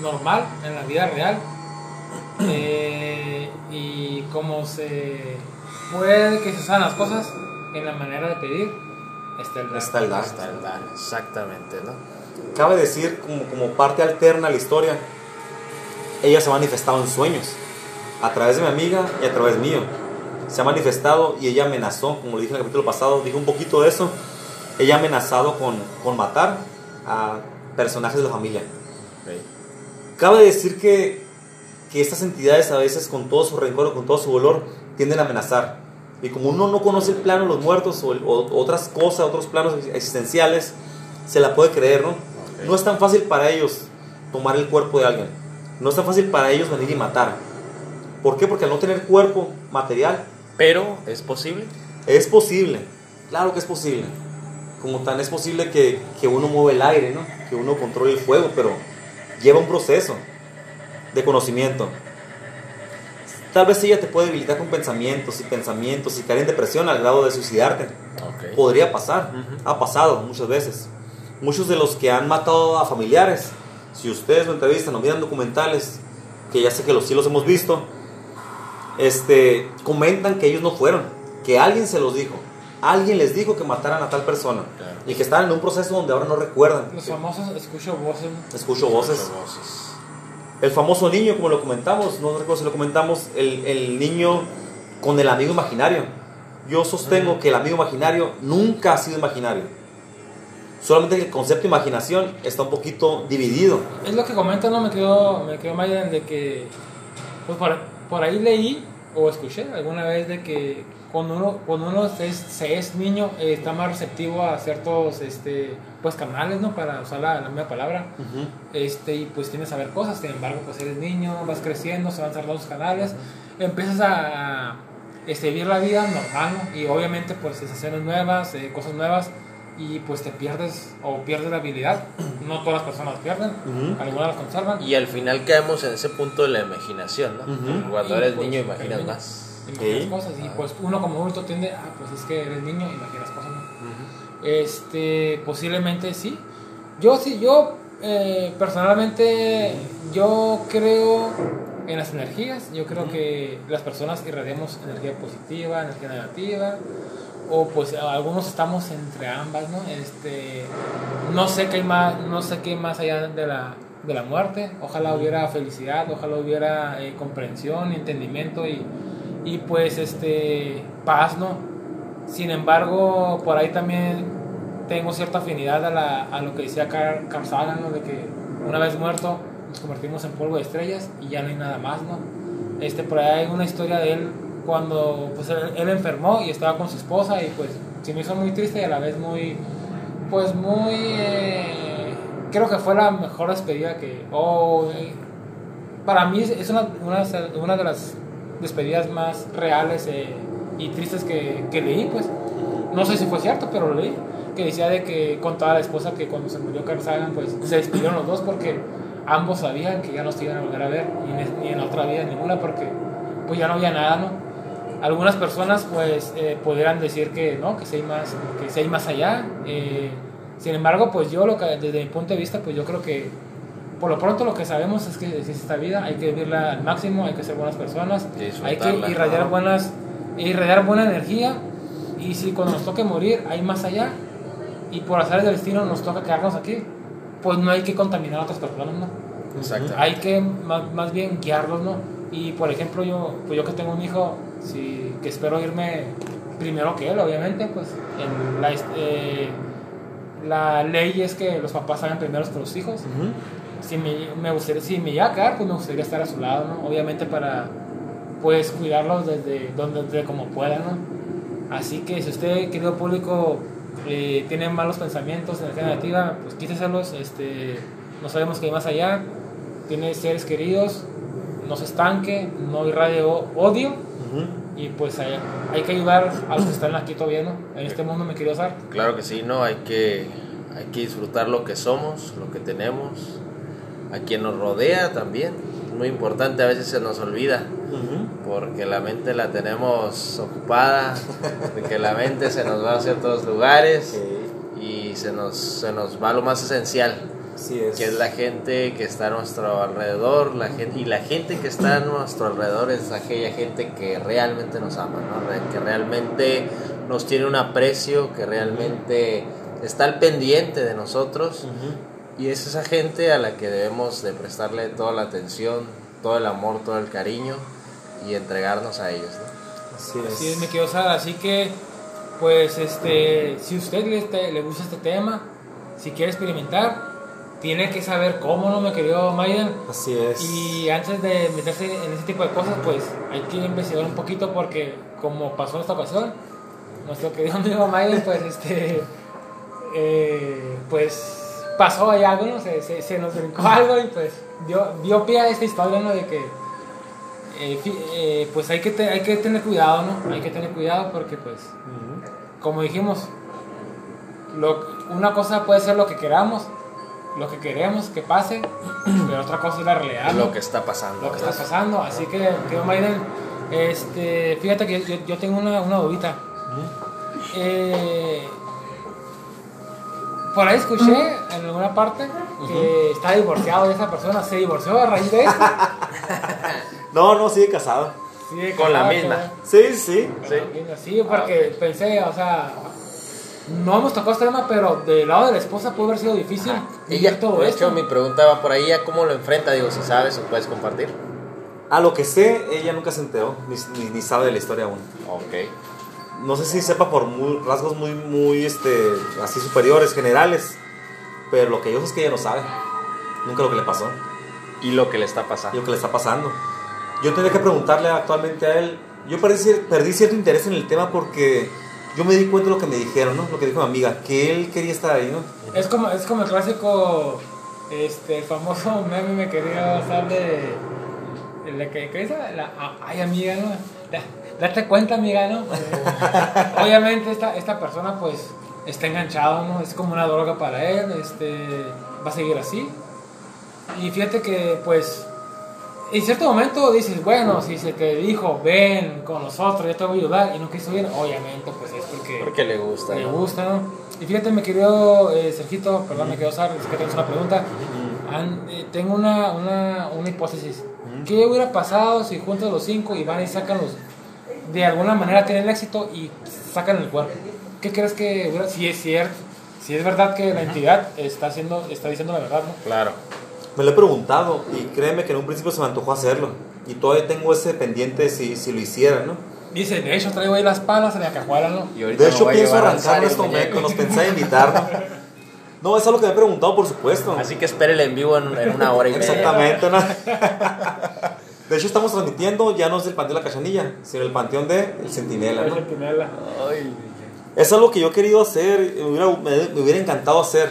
normal, en la vida real, eh, y como se puede que se saben las cosas en la manera de pedir, está el dar. Está el dar. Está el dar, exactamente, ¿no? Cabe decir, como, como parte alterna a la historia, ella se ha manifestado en sueños. A través de mi amiga y a través mío. Se ha manifestado y ella amenazó, como lo dije en el capítulo pasado, dije un poquito de eso. Ella ha amenazado con, con matar a personajes de la familia. Ok. Cabe decir que, que estas entidades a veces con todo su rencor o con todo su dolor tienden a amenazar. Y como uno no conoce el plano de los muertos o, el- o otras cosas, otros planos existenciales, se la puede creer, ¿no? No es tan fácil para ellos tomar el cuerpo de alguien. No es tan fácil para ellos venir y matar. ¿Por qué? Porque al no tener cuerpo material, Pero, ¿es posible? es posible. Claro que es posible. Como tan es posible que, que uno mueve el aire, ¿no? Que uno controle el fuego, pero lleva un proceso de conocimiento. Tal vez ella te puede debilitar con pensamientos y pensamientos y caer en depresión al grado de suicidarte. Ok. Podría pasar, Ujú. ha pasado muchas veces. Muchos de los que han matado a familiares, si ustedes lo entrevistan o miran documentales, que ya sé que los sí los hemos visto, este, comentan que ellos no fueron, que alguien se los dijo, alguien les dijo que mataran a tal persona Claro. y que estaban en un proceso donde ahora no recuerdan. Los famosos escucho voces. Escucho voces. Ocho voces. El famoso niño, como lo comentamos, no recuerdo si lo comentamos, el, el niño con el amigo imaginario. Yo sostengo que el amigo imaginario nunca ha sido imaginario. Solamente que el concepto de imaginación está un poquito dividido. Es lo que comentan, no me quedó, me quedó mal de que, pues por, por ahí leí o escuché alguna vez de que cuando uno, cuando uno es, se es niño eh, está más receptivo a ciertos este, pues canales, ¿no? Para usar la, la misma palabra. Este, y pues tienes a ver cosas, sin embargo, pues eres niño, vas creciendo, se van cerrando los canales, empiezas a, a, este, vivir la vida normal, ¿no? Y obviamente pues sensaciones nuevas, eh, cosas nuevas, y pues te pierdes o pierdes la habilidad. No todas las personas pierden, algunas las conservan. Y al final caemos en ese punto de la imaginación, ¿no? Cuando Y, eres pues, niño imaginas termina- Imaginas Sí. cosas, y pues uno como adulto tiende, ah, pues es que eres niño, imaginas cosas, ¿no? Este, posiblemente sí. Yo sí, yo eh, personalmente, yo creo en las energías. Yo creo que las personas irradiamos energía positiva, energía negativa. O pues algunos estamos entre ambas, ¿no? Este, no sé qué hay más, no sé qué hay más allá de la, de la muerte. Ojalá hubiera felicidad, ojalá hubiera eh, comprensión, entendimiento y, y pues este paz, ¿no? Sin embargo, por ahí también tengo cierta afinidad a, la, a lo que decía Carl, Carl Sagan, ¿no? De que una vez muerto nos convertimos en polvo de estrellas y ya no hay nada más, ¿no? Este, por ahí hay una historia de él cuando pues, él, enfermó y estaba con su esposa y pues se me hizo muy triste y a la vez muy, pues muy, eh, creo que fue la mejor despedida que, oh, eh, para mí es una, una, una de las despedidas más reales eh, y tristes que, que leí, pues. No sé si fue cierto, pero lo leí. Que decía de que contaba la esposa que cuando se murió Carl Sagan, pues se despidieron los dos porque ambos sabían que ya no se iban a volver a ver, ni en, en otra vida ninguna, porque pues ya no había nada, ¿no? Algunas personas pues eh, decir que no, que si hay más, que si hay más allá. eh, sin embargo, pues yo lo que, desde mi punto de vista, pues yo creo que por lo pronto lo que sabemos es que es esta vida, hay que vivirla al máximo, hay que ser buenas personas, hay que irradiar buenas, irradiar buena energía y si cuando nos toque morir hay más allá y por hacer del destino nos toca quedarnos aquí, pues no hay que contaminar a otras personas, ¿no? Exacto. Hay que más, más bien guiarlos, ¿no? Y por ejemplo, yo, pues yo que tengo un hijo, si, que espero irme primero que él, obviamente, pues en la, eh, la ley es que los papás salgan primeros que los hijos. Ujú. Si me, me gustaría, si me llega a quedar, pues me gustaría estar a su lado, ¿no? Obviamente para, pues, cuidarlos desde donde, desde como pueda, ¿no? Así que si usted, querido público, eh, tiene malos pensamientos, energía negativa, pues quíteselos, este, no sabemos qué hay más allá, tiene seres queridos, no se estanque, no irradie odio, Ujú. y pues hay, hay que ayudar a los que están aquí todavía, ¿no? En este mundo me quiero usar. Claro que sí, ¿no? Hay que, hay que disfrutar lo que somos, lo que tenemos, a quien nos rodea también. Muy importante, a veces se nos olvida, porque la mente la tenemos ocupada, de que la mente se nos va a ciertos lugares y se nos, se nos va lo más esencial, es. que es la gente que está a nuestro alrededor, la gente, y la gente que está a nuestro alrededor es aquella gente que realmente nos ama, que realmente nos tiene un aprecio, que realmente está al pendiente de nosotros. Y es esa gente a la que debemos de prestarle toda la atención, todo el amor, todo el cariño y entregarnos a ellos, ¿no? Así es. Así es, me quiero usar, así que, pues, este, si usted le, este- le gusta este tema, si quiere experimentar, tiene que saber cómo, ¿no, me querido Maiden? Así es. Y antes de meterse en ese tipo de cosas, pues hay que investigar un poquito porque, como pasó en esta ocasión, nuestro querido amigo Maiden, pues, este, eh, pues pasó ahí algo, ¿no? Se, se, se nos brincó algo y pues dio, dio pie a esta historia, ¿no? De que, eh, eh, pues hay que, te- hay que tener cuidado, ¿no? Hay que tener cuidado porque, pues, Ujú. como dijimos, lo, una cosa puede ser lo que queramos, lo que queremos que pase, pero otra cosa es la realidad. Lo que está pasando. lo que está pasando. Así que, querido Maiden, este, fíjate que yo, yo tengo una, una dudita. Eh, por ahí escuché en alguna parte que está divorciado de esa persona. ¿Se divorció a raíz de eso? No, no, sigue casado. De Con la misma. Sí, sí. Sí. Sí, porque pensé, o sea, no hemos tocado este tema, pero del lado de la esposa pudo haber sido difícil vivir Ella, todo de esto. hecho, mi pregunta va por ahí, ¿ya cómo lo enfrenta? Digo, si sabes o puedes compartir. A lo que sé, ella nunca se enteró, ni, ni, ni sabe de la historia aún. Ok. No sé si sepa por muy- rasgos muy, muy, este, así superiores, generales. Pero lo que yo sé es que ella no sabe. Nunca lo que le pasó. Y lo que le está Y pasando. lo que le está pasando. Yo tendría que preguntarle actualmente a él. Yo perdí, perdí cierto interés en el tema porque yo me di cuenta de lo que me dijeron, ¿no? Lo que dijo mi amiga, que él quería estar ahí, ¿no? Es como, es como el clásico, este, el famoso meme me quería usar de, de la que, ¿qué dice? La, ah, ay amiga, ¿no? Date cuenta amiga, ¿no? Obviamente esta, esta persona pues está enganchado, ¿no? Es como una droga para él, este, va a seguir así. Y fíjate que pues en cierto momento dices, bueno, si se te dijo, ven con nosotros, yo te voy a ayudar, y no quiso ir, obviamente pues es porque Porque le gusta. me ¿no? gusta, ¿no? Y fíjate, me querido eh, Sergito, perdón, me quiero usar, es que tengo una pregunta. An- eh, tengo una, una, una hipótesis. ¿Qué hubiera pasado si juntas los cinco y van y sacan los. De alguna manera tienen éxito y sacan el cuerpo? ¿Qué crees que hubiera.? Si es cierto, si es verdad que la entidad está, haciendo, está diciendo la verdad, ¿no? Claro. Me lo he preguntado y créeme que en un principio se me antojó hacerlo. Y todavía tengo ese pendiente si, si lo hiciera, ¿no? Dice, de hecho, traigo ahí las palas en la cajuela, ¿no? Y De hecho, pienso arrancar momento, muñeco. nos pensé en invitar. ¿no? No, es algo que me he preguntado, por supuesto. Así que espérele en vivo en, en una hora y media. Exactamente, ¿no? De hecho, estamos transmitiendo ya no es del Panteón de la Cachanilla, sino el Panteón de El Centinela, Es ¿no? centinela. Ay, Es algo que yo he querido hacer, me hubiera, me, me hubiera encantado hacer.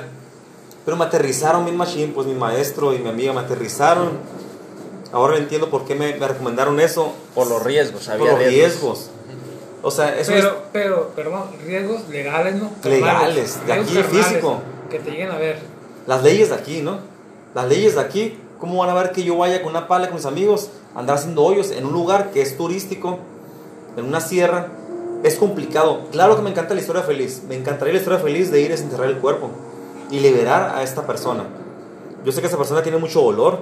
Pero me aterrizaron mi machine, pues mi maestro y mi amiga me aterrizaron. Ahora entiendo por qué me, me recomendaron eso. por los riesgos, había por los riesgos. riesgos. O sea, eso pero, pero, perdón, riesgos legales, ¿no? Legales, de Riesgos aquí físico. Que te lleguen a ver. Las leyes de aquí, ¿no? Las leyes de aquí, ¿cómo van a ver que yo vaya con una pala con mis amigos, andar haciendo hoyos en un lugar que es turístico, en una sierra? Es complicado. Claro que me encanta la historia feliz. Me encantaría la historia feliz de ir a desenterrar el cuerpo y liberar a esta persona. Yo sé que esa persona tiene mucho dolor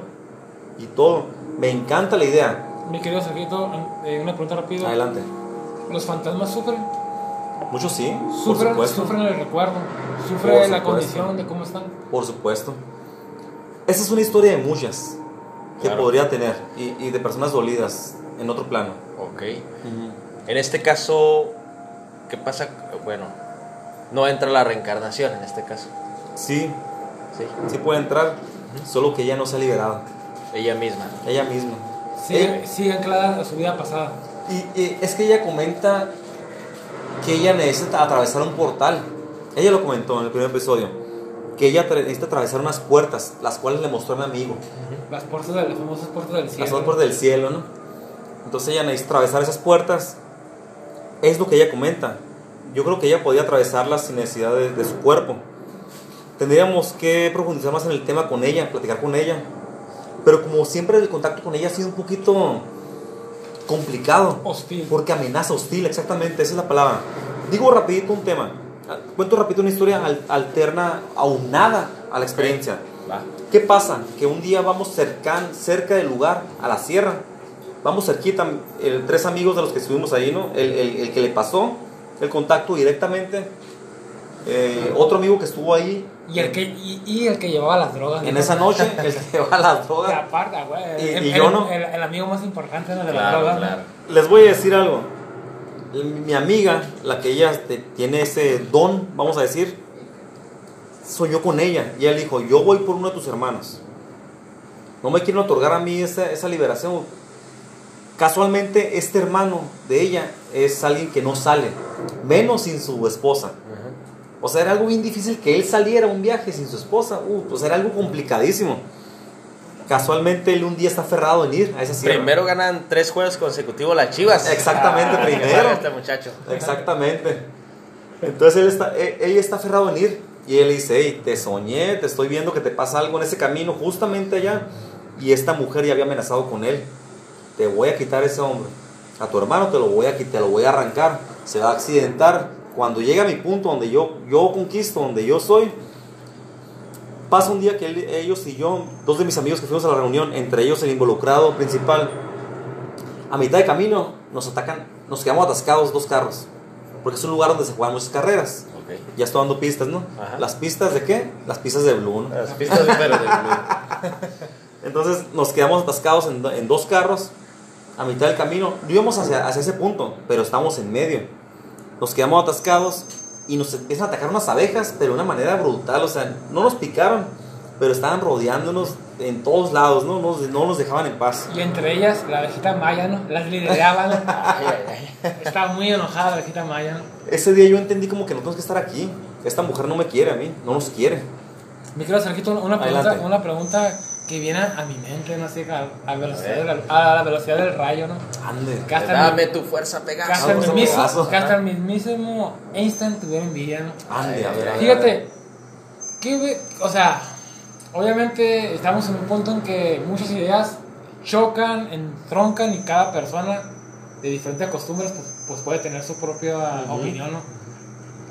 y todo. Me encanta la idea. Mi querido Sergito, eh, una pregunta rápida. Adelante. ¿Los fantasmas sufren? Muchos sí, por Sufren, supuesto. sufren el recuerdo, Por sufren la condición de cómo están. Por supuesto. Esa es una historia de muchas que podría tener y, y de personas dolidas en otro plano. Ok. En este caso, ¿qué pasa? Bueno, no entra la reencarnación en este caso. Sí, Sí, sí puede entrar, solo que ella no se ha liberado. ella misma. Ella misma. Sigue, Eh, sigue anclada a su vida pasada. y, y es que ella comenta que ella necesita atravesar un portal. Ella lo comentó en el primer episodio. Que ella necesita atravesar unas puertas, las cuales le mostró a mi amigo. Las puertas de las famosas puertas del cielo. Las dos puertas del cielo, ¿no? Entonces ella necesita atravesar esas puertas. Es lo que ella comenta. Yo creo que ella podía atravesarlas sin necesidad de, de su cuerpo. Tendríamos que profundizar más en el tema con ella, platicar con ella. Pero como siempre el contacto con ella ha sido un poquito complicado. Hostil. Porque amenaza hostil, exactamente, esa es la palabra. Digo rapidito un tema. Ah, Cuento rapidito una historia al- alterna, aunada a la experiencia. Va. ¿Qué pasa? Que un día vamos cercan, cerca del lugar, a la sierra. Vamos cerquita, el- tres amigos de los que estuvimos ahí, ¿no? El, el- el que le pasó el contacto directamente. eh, otro amigo que estuvo ahí Y el que, y, y el que llevaba las drogas. en ¿no? esa noche, el que lleva las drogas. aparte, güey. Y- el, y el- yo no. El, el amigo más importante ¿no? de las Claro, drogas. ¿no? claro. Les voy a decir algo. Mi amiga, la que ella tiene ese don, vamos a decir, soñó con ella. Y él dijo, yo voy por uno de tus hermanos. No me quieren otorgar a mí esa, esa liberación. Casualmente, este hermano de ella es alguien que no sale, menos sin su esposa. O sea, era algo bien difícil que él saliera a un viaje sin su esposa. Uh, pues era algo complicadísimo. Casualmente, él un día está aferrado en ir a esa sierra. Primero ganan tres juegos consecutivos las chivas. Exactamente, Ah, primero. Este muchacho. Exactamente. Entonces él está, e- ella está aferrado en ir. Y él dice, hey, te soñé, te estoy viendo que te pasa algo en ese camino justamente allá. Y esta mujer ya había amenazado con él. Te voy a quitar ese hombre. A tu hermano te lo voy a quitar, te lo voy a arrancar. Se va a accidentar. Cuando llegue a mi punto donde yo, yo conquisto, donde yo soy, pasa un día que ellos y yo, dos de mis amigos que fuimos a la reunión, entre ellos el involucrado principal, a mitad de camino nos atacan, nos quedamos atascados dos carros. Porque es un lugar donde se juegan muchas carreras. Ok. Ya estoy dando pistas, ¿no? Ajá. ¿Las pistas de qué? Las pistas de Blue, ¿no? Las pistas de pero de Blue. Entonces nos quedamos atascados en, en dos carros a mitad del camino. No íbamos hacia, hacia ese punto, pero estábamos en medio. Nos quedamos atascados y nos empiezan a atacar unas abejas, pero de una manera brutal. O sea, no nos picaron, pero estaban rodeándonos en todos lados, ¿no? Nos- no nos dejaban en paz. Y entre ellas, la abejita maya, ¿no? Las lideraba, ¿no? Ay, ay, ay. Estaba muy enojada la abejita maya, ¿no? Ese día yo entendí como que no tenemos que estar aquí. Esta mujer no me quiere a mí, no nos quiere. Mi querido Sergito, una pregunta, una pregunta que viene a mi mente, no sé, a, a velocidad A ver. de la, a la velocidad del rayo, ¿no? Ande. Dame tu fuerza, Pegaso. hasta el mismísimo, hasta el mismísimo Einstein tuviera envidia, ¿no? Ande, a ver, a ver. Fíjate, ¿qué ve- o sea, obviamente estamos en un punto en que muchas ideas chocan, entroncan y cada persona de diferentes costumbres pues, pues puede tener su propia opinión, ¿no?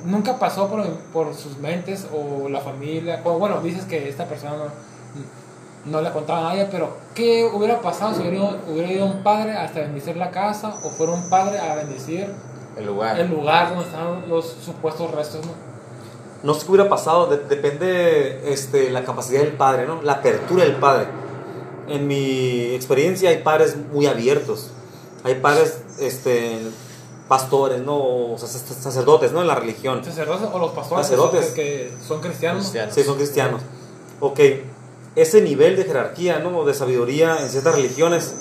Nunca pasó por, por sus mentes o la familia, o bueno, dices que esta persona no, no le contaba a nadie, pero ¿qué hubiera pasado si hubiera, ido- hubiera ido un padre hasta bendecir la casa o fuera un padre a bendecir El lugar. el lugar donde están los supuestos restos, ¿no? No sé qué hubiera pasado, de- depende este, la capacidad del padre, ¿no? La apertura del padre. En mi experiencia hay padres muy abiertos. Hay padres, este, pastores, ¿no? O sacerdotes, ¿no? En la religión. sacerdotes o los pastores Sacerdotes. que, que son cristianos. Cristianos. Sí, son cristianos. Ok, ese nivel de jerarquía, ¿no? De sabiduría en ciertas religiones,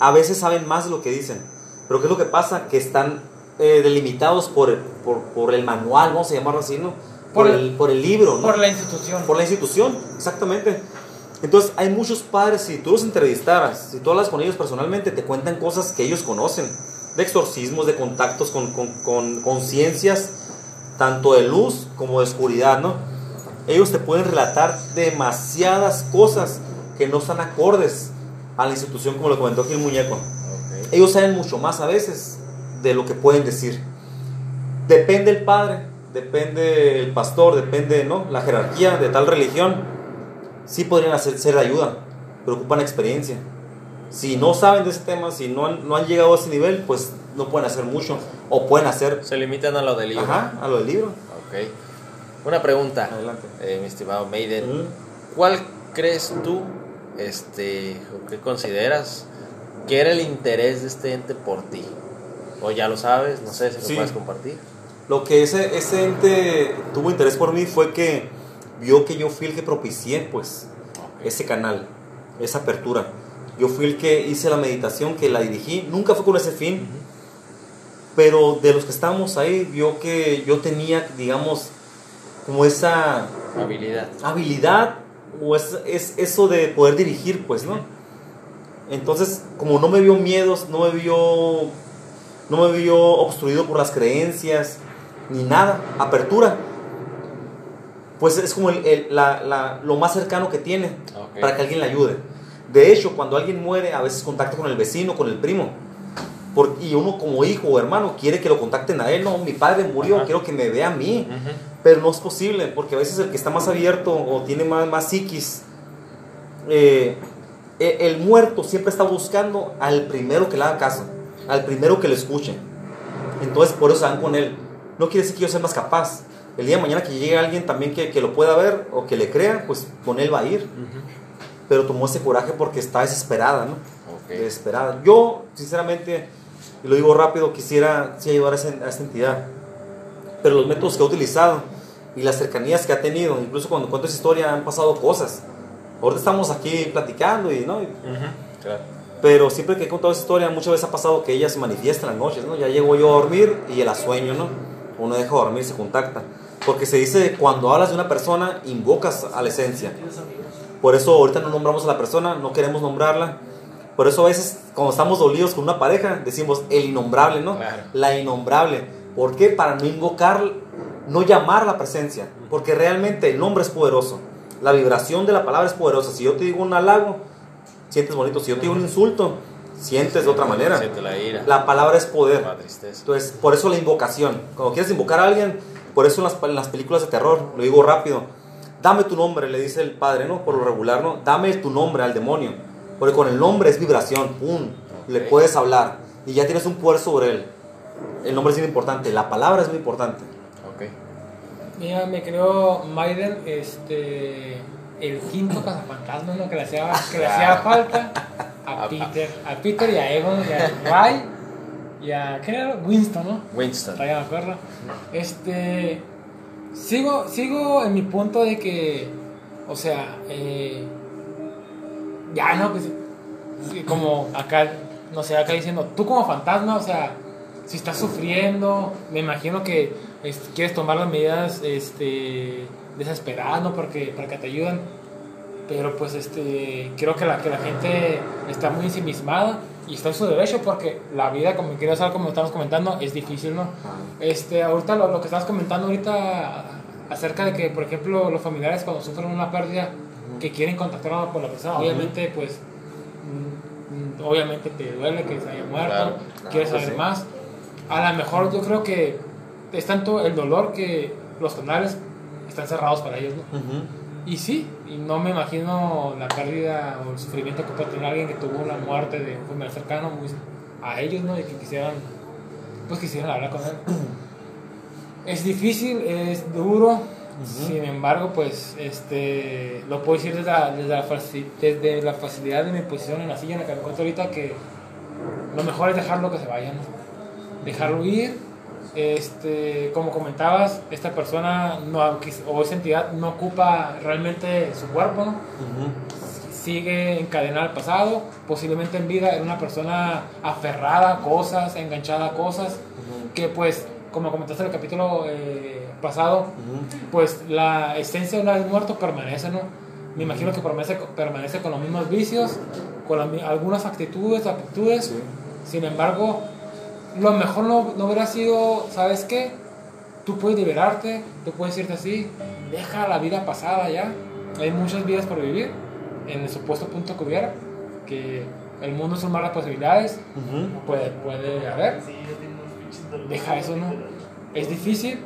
a veces saben más de lo que dicen. Pero ¿qué es lo que pasa? Que están eh, delimitados por, por, por el manual, vamos a llamarlo así, ¿no? Por, Por el, por el libro, ¿no? Por la institución. Por la institución, exactamente. Entonces, hay muchos padres, si tú los entrevistaras, si tú hablas con ellos personalmente, te cuentan cosas que ellos conocen de exorcismos, de contactos con, con, con conciencias, tanto de luz como de oscuridad, ¿no? Ellos te pueden relatar demasiadas cosas que no están acordes a la institución, como lo comentó aquí el muñeco. Ok. Ellos saben mucho más a veces de lo que pueden decir. Depende el padre, depende el pastor, depende ¿no? la jerarquía de tal religión. Sí podrían hacer, ser de ayuda, pero ocupan experiencia. Si no saben de ese tema, si no han, no han llegado a ese nivel, pues no pueden hacer mucho. O pueden hacer Se limitan a lo del libro. ajá, a lo del libro. Ok. Una pregunta, Adelante. eh, mi estimado Maiden. ¿Cuál crees tú, este, o qué consideras que era el interés de este ente por ti? O ya lo sabes, no sé si lo Sí. puedes compartir. Lo que ese, ese ente tuvo interés por mí fue que vio que yo fui el que propicié, pues, ese canal, esa apertura. Yo fui el que hice la meditación, que la dirigí. Nunca fue con ese fin, pero de los que estábamos ahí, vio que yo tenía, digamos, como esa Habilidad. habilidad o es, es eso de poder dirigir, pues, ¿no? Entonces, como no me vio miedos, no me vio, no me vio obstruido por las creencias, ni nada, apertura, pues es como el- el- la- la- lo más cercano que tiene para que alguien le ayude. De hecho, cuando alguien muere, a veces contacta con el vecino, con el primo. Por- y uno como hijo o hermano quiere que lo contacten a él, no, mi padre murió, Ajá. quiero que me vea a mí. Pero no es posible, porque a veces el que está más abierto o tiene más, más psiquis, eh, e- el muerto siempre está buscando al primero que le haga caso, al primero que le escuche. Entonces por eso van con él. No quiere decir que yo sea más capaz. El día de mañana que llegue alguien también que, que lo pueda ver o que le crea, pues con él va a ir. Pero tomó ese coraje porque está desesperada, ¿no? Desesperada. Yo, sinceramente, y lo digo rápido, quisiera sí ayudar a, ese- a esta entidad. Pero los métodos que ha utilizado y las cercanías que ha tenido, incluso cuando cuento esa historia han pasado cosas. Ahorita estamos aquí platicando y, ¿no? Y- Ujú. Claro. pero siempre que he contado esa historia, muchas veces ha pasado que ella se manifiesta en las noches, ¿no? Ya llego yo a dormir y la sueño, ¿no? Uno deja dormir, se contacta. Porque se dice, cuando hablas de una persona, invocas a la esencia. Por eso ahorita no nombramos a la persona, no queremos nombrarla. Por eso a veces, cuando estamos dolidos con una pareja, decimos el innombrable, ¿no? Claro. La innombrable. ¿Por qué? Para no invocar, no llamar la presencia. Porque realmente el nombre es poderoso. La vibración de la palabra es poderosa. Si yo te digo un halago, sientes bonito. Si yo te digo un insulto, sientes de otra manera. Siente la ira. La palabra es poder. La tristeza. Entonces, por eso la invocación. Cuando quieres invocar a alguien, por eso en las, en las películas de terror, lo digo rápido, dame tu nombre, le dice el padre, ¿no? Por lo regular, ¿no? Dame tu nombre al demonio. Porque con el nombre es vibración, ¡pum! Le Ok. puedes hablar y ya tienes un poder sobre él. El nombre es muy importante, la palabra es muy importante. Ok. Mira, me creo Maiden, este, el quinto cazafantasma, ¿no? Que le hacía, que le hacía falta a A- Peter, a Peter y a Egon y a Ray y a, ¿qué era? Winston, ¿no? Winston. Todavía me acuerdo. Este, sigo, sigo en mi punto de que, o sea, eh, ya no, pues, como acá, no sé, acá diciendo, tú como fantasma, o sea, si estás sufriendo, me imagino que quieres tomar las medidas este, desesperadas, ¿no? Porque, para que te ayuden. Pero pues este, creo que la, que la gente está muy ensimismada y está en su derecho porque la vida, como quiero saber, como estamos comentando, es difícil, ¿no? Este, ahorita lo, lo que estás comentando ahorita acerca de que, por ejemplo, los familiares cuando sufren una pérdida, que quieren contactar con la persona, obviamente, pues, mm, mm, obviamente te duele que se haya muerto, Claro. quieres Claro, saber sí. más. A lo mejor yo creo que es tanto el dolor que los canales están cerrados para ellos, ¿no? Ujú. Y sí, y no me imagino la pérdida o el sufrimiento que puede tener alguien que tuvo la muerte de un familiar cercano muy a ellos, ¿no? Y que quisieran, pues quisieran hablar con él. Es difícil, es duro, sin embargo, pues, este, lo puedo decir desde la, desde, la faci- desde la facilidad de mi posición en la silla en la que me encuentro ahorita, que lo mejor es dejarlo que se vaya, ¿no? Dejarlo ir, este, como comentabas, esta persona no, o esa entidad no ocupa realmente su cuerpo, ¿no? Ujú. sigue encadenada al pasado, posiblemente en vida era una persona aferrada a cosas, enganchada a cosas, que pues, como comentaste en el capítulo eh, pasado, Ujú. pues la esencia de una vez muerto permanece, ¿no? Me imagino que permanece, permanece con los mismos vicios, con las algunas actitudes, actitudes, Sí. sin embargo, lo mejor no, no hubiera sido, ¿sabes qué? Tú puedes liberarte, tú puedes irte así, deja la vida pasada ya. Hay muchas vidas por vivir, en el supuesto punto que hubiera, que el mundo son malas posibilidades, Ujú. puede, puede haber. Deja eso, ¿no? Es difícil,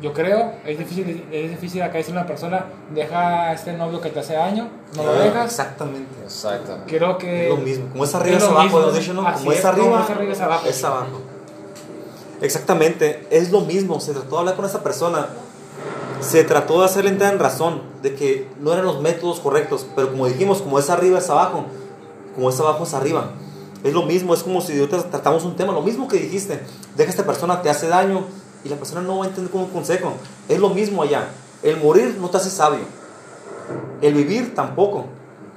yo creo, es difícil, es difícil acá decirle a una persona, deja a este novio que te hace daño, no lo Ah, dejas. Exactamente. Exacto. Creo que... Es lo mismo. Como es arriba es es abajo, dicho, ¿no? Como es es, arriba, como es arriba es abajo. es abajo. Exactamente, es lo mismo. Se trató de hablar con esa persona. Se trató de hacerle entrar en razón de que no eran los métodos correctos, pero como dijimos, como es arriba es abajo, como es abajo es arriba. Es lo mismo, es como si tratamos un tema, lo mismo que dijiste, deja a esta persona, te hace daño y la persona no va a entender como un consejo. Es lo mismo allá. El morir no te hace sabio. El vivir tampoco.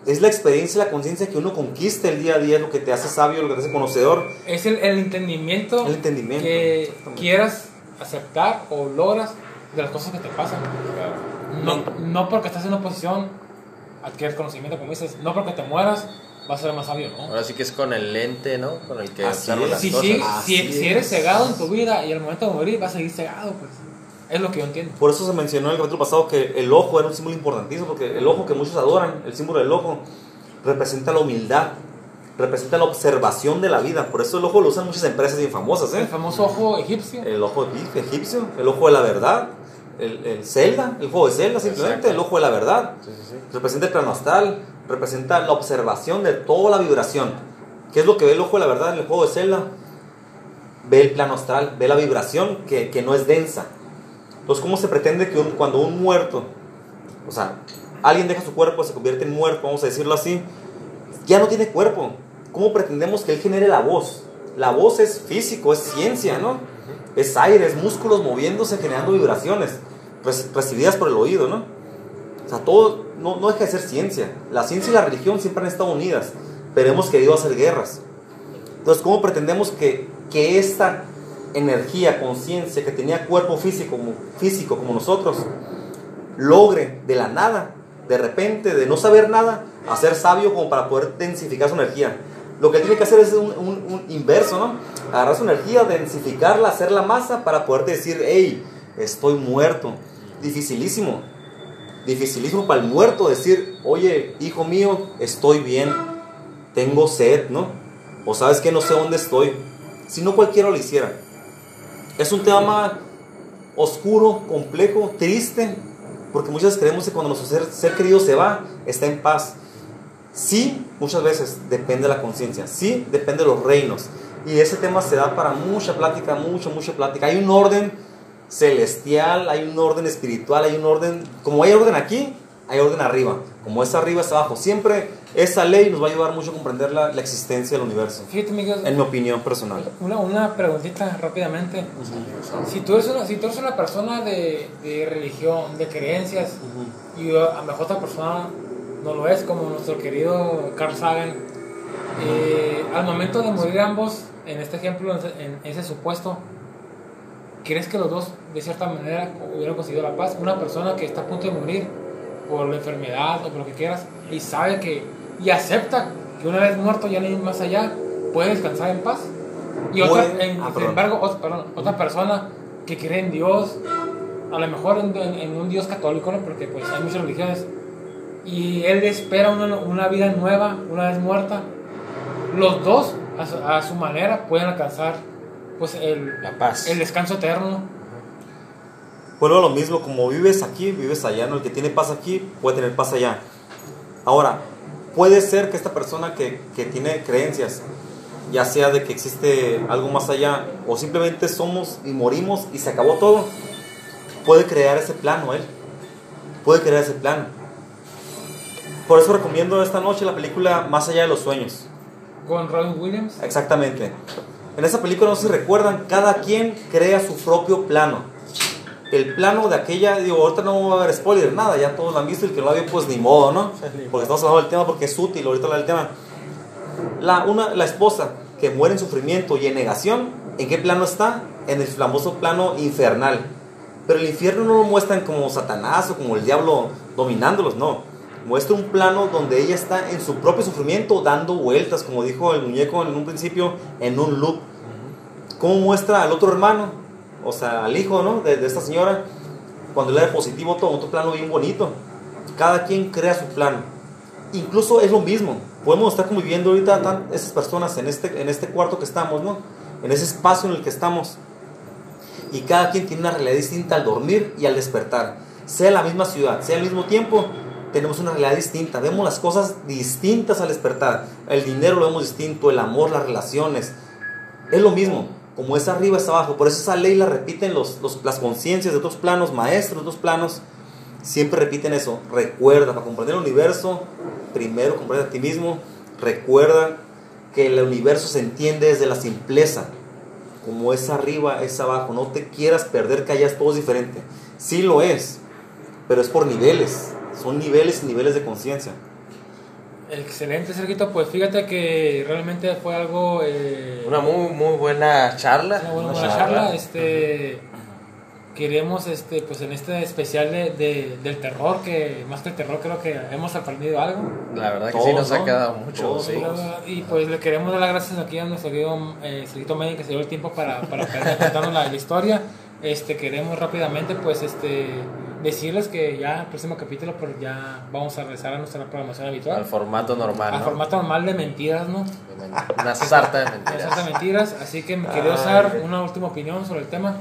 Es la experiencia y la conciencia que uno conquista el día a día, lo que te hace sabio, lo que te hace conocedor. Es el, el entendimiento, El entendimiento, que quieras aceptar o logras de las cosas que te pasan. No, no porque estás en una posición adquieres conocimiento, como dices, no porque te mueras vas a ser más sabio, ¿no? Ahora sí que es con el lente, ¿no? Con el que Así observo es. las Si, cosas. sí, si, si eres es. cegado en tu vida y al momento de morir vas a seguir cegado, pues. Es lo que yo entiendo. Por eso se mencionó en el capítulo pasado que el ojo era un símbolo importantísimo, porque el ojo que muchos adoran, el símbolo del ojo, representa la humildad, representa la observación de la vida. Por eso el ojo lo usan muchas empresas bien famosas, El ¿eh? famoso ojo egipcio. El ojo egip- egipcio, el ojo de la verdad, el, el Zelda, el juego de Zelda simplemente, Exacto. el ojo de la verdad. Sí, sí, sí. representa el plano astral, representa la observación de toda la vibración. ¿Qué es lo que ve el ojo de la verdad en el juego de Zelda? Ve el plano astral, ve la vibración que, que no es densa. Entonces, ¿cómo se pretende que un- cuando un muerto, o sea, alguien deja su cuerpo, se convierte en muerto, vamos a decirlo así, ya no tiene cuerpo? ¿Cómo pretendemos que él genere la voz? La voz es físico, es ciencia, ¿no? Es aire, es músculos moviéndose, generando vibraciones, reci- recibidas por el oído, ¿no? O sea, todo no, no deja de ser ciencia. La ciencia y la religión siempre han estado unidas, pero hemos querido hacer guerras. Entonces, ¿cómo pretendemos que, que esta energía, conciencia que tenía cuerpo físico como, físico como nosotros, logre de la nada, de repente, de no saber nada, a ser sabio como para poder densificar su energía? Lo que tiene que hacer es un, inverso, ¿no? Agarrar su energía, densificarla, hacer la masa para poderte decir, hey, estoy muerto. Dificilísimo. Dificilísimo para el muerto decir, oye, hijo mío, estoy bien, tengo sed, ¿no? O sabes que no sé dónde estoy. Si no cualquiera lo hiciera. Es un tema oscuro, complejo, triste, porque muchas veces creemos que cuando nuestro ser, ser querido se va, está en paz. Sí, muchas veces depende de la conciencia, sí, depende de los reinos. Y ese tema se da para mucha plática, mucha, mucha plática. Hay un orden celestial, hay un orden espiritual, hay un orden, como hay orden aquí, hay orden arriba. Como es arriba, es abajo. Siempre esa ley nos va a ayudar mucho a comprender la, la existencia del universo, Fíjate, Miguel, en mi opinión personal. una, una preguntita rápidamente. Si tú eres una, si tú eres una persona de, de religión, de creencias, y a lo mejor otra persona no lo es, como nuestro querido Carl Sagan, eh, al momento de morir ambos, en este ejemplo, en ese supuesto, ¿crees que los dos, de cierta manera, hubieran conseguido la paz? Una persona que está a punto de morir por la enfermedad o por lo que quieras, y sabe que, y acepta que una vez muerto ya no hay más allá, puede descansar en paz. Y otra, en- ah, sin embargo, otra, perdón, otra persona que cree en Dios, a lo mejor en, en- en un Dios católico, ¿no? porque pues hay muchas religiones, y él espera una, una vida nueva una vez muerta, los dos a su, a su manera pueden alcanzar pues el, La paz. el descanso eterno. Vuelvo a lo mismo, como vives aquí, vives allá, ¿no? El que tiene paz aquí puede tener paz allá. Ahora, puede ser que esta persona que, que tiene creencias, ya sea de que existe algo más allá, o simplemente somos y morimos y se acabó todo, puede crear ese plano él. Puede crear ese plano. Por eso recomiendo esta noche la película Más allá de los sueños. Con Robin Williams. Exactamente. En esa película, no si recuerdan, cada quien crea su propio plano. El plano de aquella, digo, ahorita no va a haber spoiler, nada, ya todos lo han visto el que no lo ha visto, pues ni modo, ¿no? Porque estamos hablando del tema porque es útil, ahorita hablar del tema. La, una, la esposa que muere en sufrimiento y en negación, ¿en qué plano está? En el famoso plano infernal. Pero el infierno no lo muestran como Satanás o como el diablo dominándolos, no. Muestra un plano donde ella está en su propio sufrimiento dando vueltas, como dijo el muñeco en un principio, en un loop. cómo muestra al otro hermano, o sea, al hijo, ¿no? De, de esta señora, cuando le da positivo todo, otro plano bien bonito. Cada quien crea su plano. Incluso es lo mismo. Podemos estar conviviendo ahorita tan, esas personas en este, en este cuarto que estamos, ¿no? En ese espacio en el que estamos. Y cada quien tiene una realidad distinta al dormir y al despertar. Sea la misma ciudad, sea al mismo tiempo, tenemos una realidad distinta. Vemos las cosas distintas al despertar. El dinero lo vemos distinto, el amor, las relaciones. Es lo mismo. Como es arriba, es abajo. Por eso esa ley la repiten los, los, las conciencias de otros planos, maestros de otros planos. Siempre repiten eso. Recuerda, para comprender el universo, primero comprende a ti mismo. Recuerda que el universo se entiende desde la simpleza. Como es arriba, es abajo. No te quieras perder que allá todo es diferente. Sí lo es, pero es por niveles. Son niveles y niveles de conciencia. Excelente, Sergito. Pues fíjate que realmente fue algo. Eh, una muy, muy buena charla. Una buena, buena charla. charla. Este, queremos, este, pues en este especial de, de, del terror, que más que el terror, creo que hemos aprendido algo. La verdad que Todos, sí, nos ¿no? ha quedado mucho. Todos, sí. Y pues le queremos dar las gracias aquí a nuestro querido eh, Sergito Medio que se dio el tiempo para, para contarnos la, la historia. Este, queremos rápidamente, pues, este decirles que ya el próximo capítulo pues ya vamos a regresar a nuestra programación habitual. Al formato normal. Al ¿no? formato normal de mentiras, ¿no? Una sarta de mentiras. Una sarta de mentiras. Así que me quería usar una última opinión sobre el tema.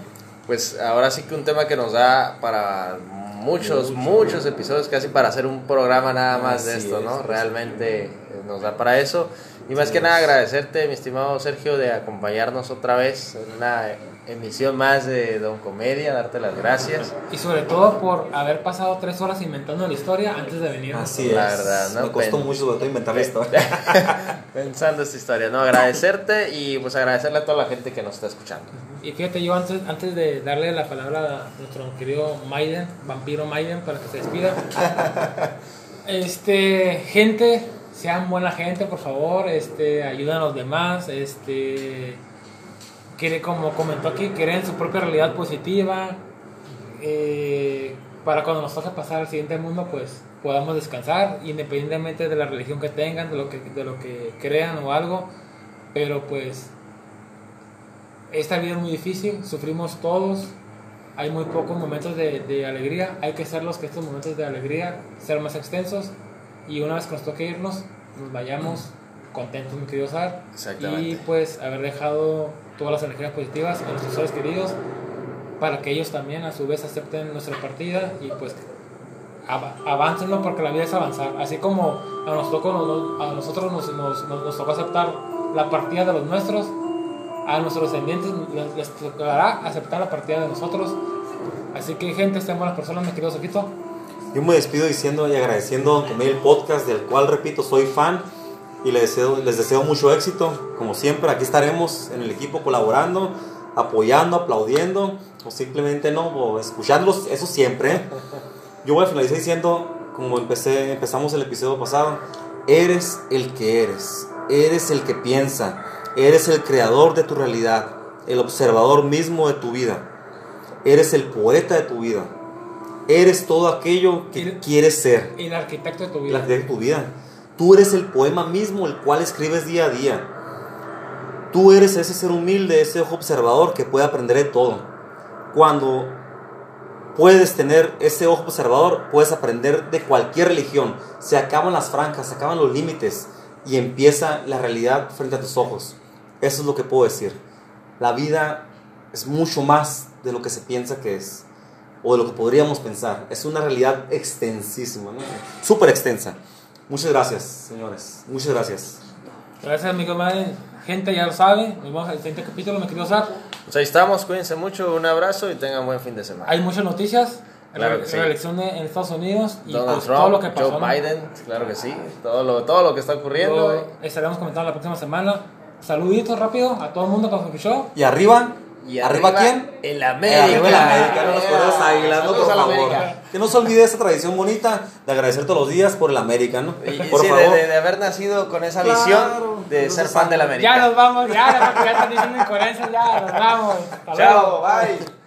Pues ahora sí que un tema que nos da para muchos, muchos episodios, casi para hacer un programa nada más de esto, ¿no? Realmente nos da para eso. Y más que nada agradecerte, mi estimado Sergio, de acompañarnos otra vez en una emisión más de Don Comedia, darte las gracias. Y sobre todo por haber pasado tres horas inventando la historia antes de venir. Así La es. verdad, ¿no? Me costó Pen- mucho sobre todo inventar la historia. Pensando esta historia, ¿no? Agradecerte y pues agradecerle a toda la gente que nos está escuchando. Y fíjate, yo antes, antes de darle la palabra a nuestro querido Maiden, vampiro Maiden, para que se despida. este, gente, sean buena gente, por favor, este, ayuden a los demás, este, quiere, como comentó aquí, creen su propia realidad positiva, eh, para cuando nos toque pasar al siguiente mundo, pues podamos descansar, independientemente de la religión que tengan, de lo que, de lo que crean o algo, pero pues esta vida es muy difícil, sufrimos todos, hay muy pocos momentos de, alegría, hay que hacerlos que estos momentos de alegría sean más extensos y una vez que nos toque irnos, nos vayamos contentos, mi querido Sar, y pues haber dejado todas las energías positivas a nuestros seres queridos para que ellos también a su vez acepten nuestra partida y pues av- aváncenlo porque la vida es avanzar, así como a, nosotros nos, nos, nos, nos tocó aceptar la partida de los nuestros, a nuestros descendientes les, les tocará aceptar la partida de nosotros. Así que, gente, sean buenas personas, mi querido Soquito. Yo me despido diciendo y agradeciendo a el podcast, del cual, repito, soy fan y les deseo, les deseo mucho éxito. Como siempre, aquí estaremos en el equipo colaborando, apoyando, aplaudiendo o simplemente no, o escuchándolos, eso siempre. ¿eh? Yo voy a finalizar diciendo, como empecé, empezamos el episodio pasado, eres el que eres, eres el que piensa, eres el creador de tu realidad, el observador mismo de tu vida, eres el poeta de tu vida, eres todo aquello que quieres ser, el arquitecto tu de tu vida. Tú eres el poema mismo el cual escribes día a día. Tú eres ese ser humilde, ese ojo observador que puede aprender de todo. Cuando puedes tener ese ojo observador, puedes aprender de cualquier religión. Se acaban las franjas, se acaban los límites y empieza la realidad frente a tus ojos. Eso es lo que puedo decir. La vida es mucho más de lo que se piensa que es o de lo que podríamos pensar. Es una realidad extensísima, ¿no? súper extensa. Muchas gracias, señores. Muchas gracias. Gracias, amigo madre. Gente, ya lo sabe. Nos vemos al siguiente capítulo, mi querido Sar. Pues ahí estamos, cuídense mucho, un abrazo y tengan buen fin de semana. Hay muchas noticias. Claro la, que sí. la elección de- en Estados Unidos y Donald pues, Trump, todo lo que pasó. Joe ¿no? Biden, claro que sí, todo lo, todo lo que está ocurriendo. Lo estaremos comentando la próxima semana. Saluditos rápido a todo el mundo que nos escuchó. Y arriba, Y arriba, quién? El Eh, América. Arriba el América, no nos correos águilas, ¿no? Por favor. Que no se olvide esa tradición bonita de agradecer todos los días por el América, ¿no? Y, Por sí, de, favor. de- de haber nacido con esa Claro, visión de no ser se fan del. América. Ya nos vamos, ya, ya, ya están diciendo incoherencias, ya nos vamos. Hasta luego. Chao, bye.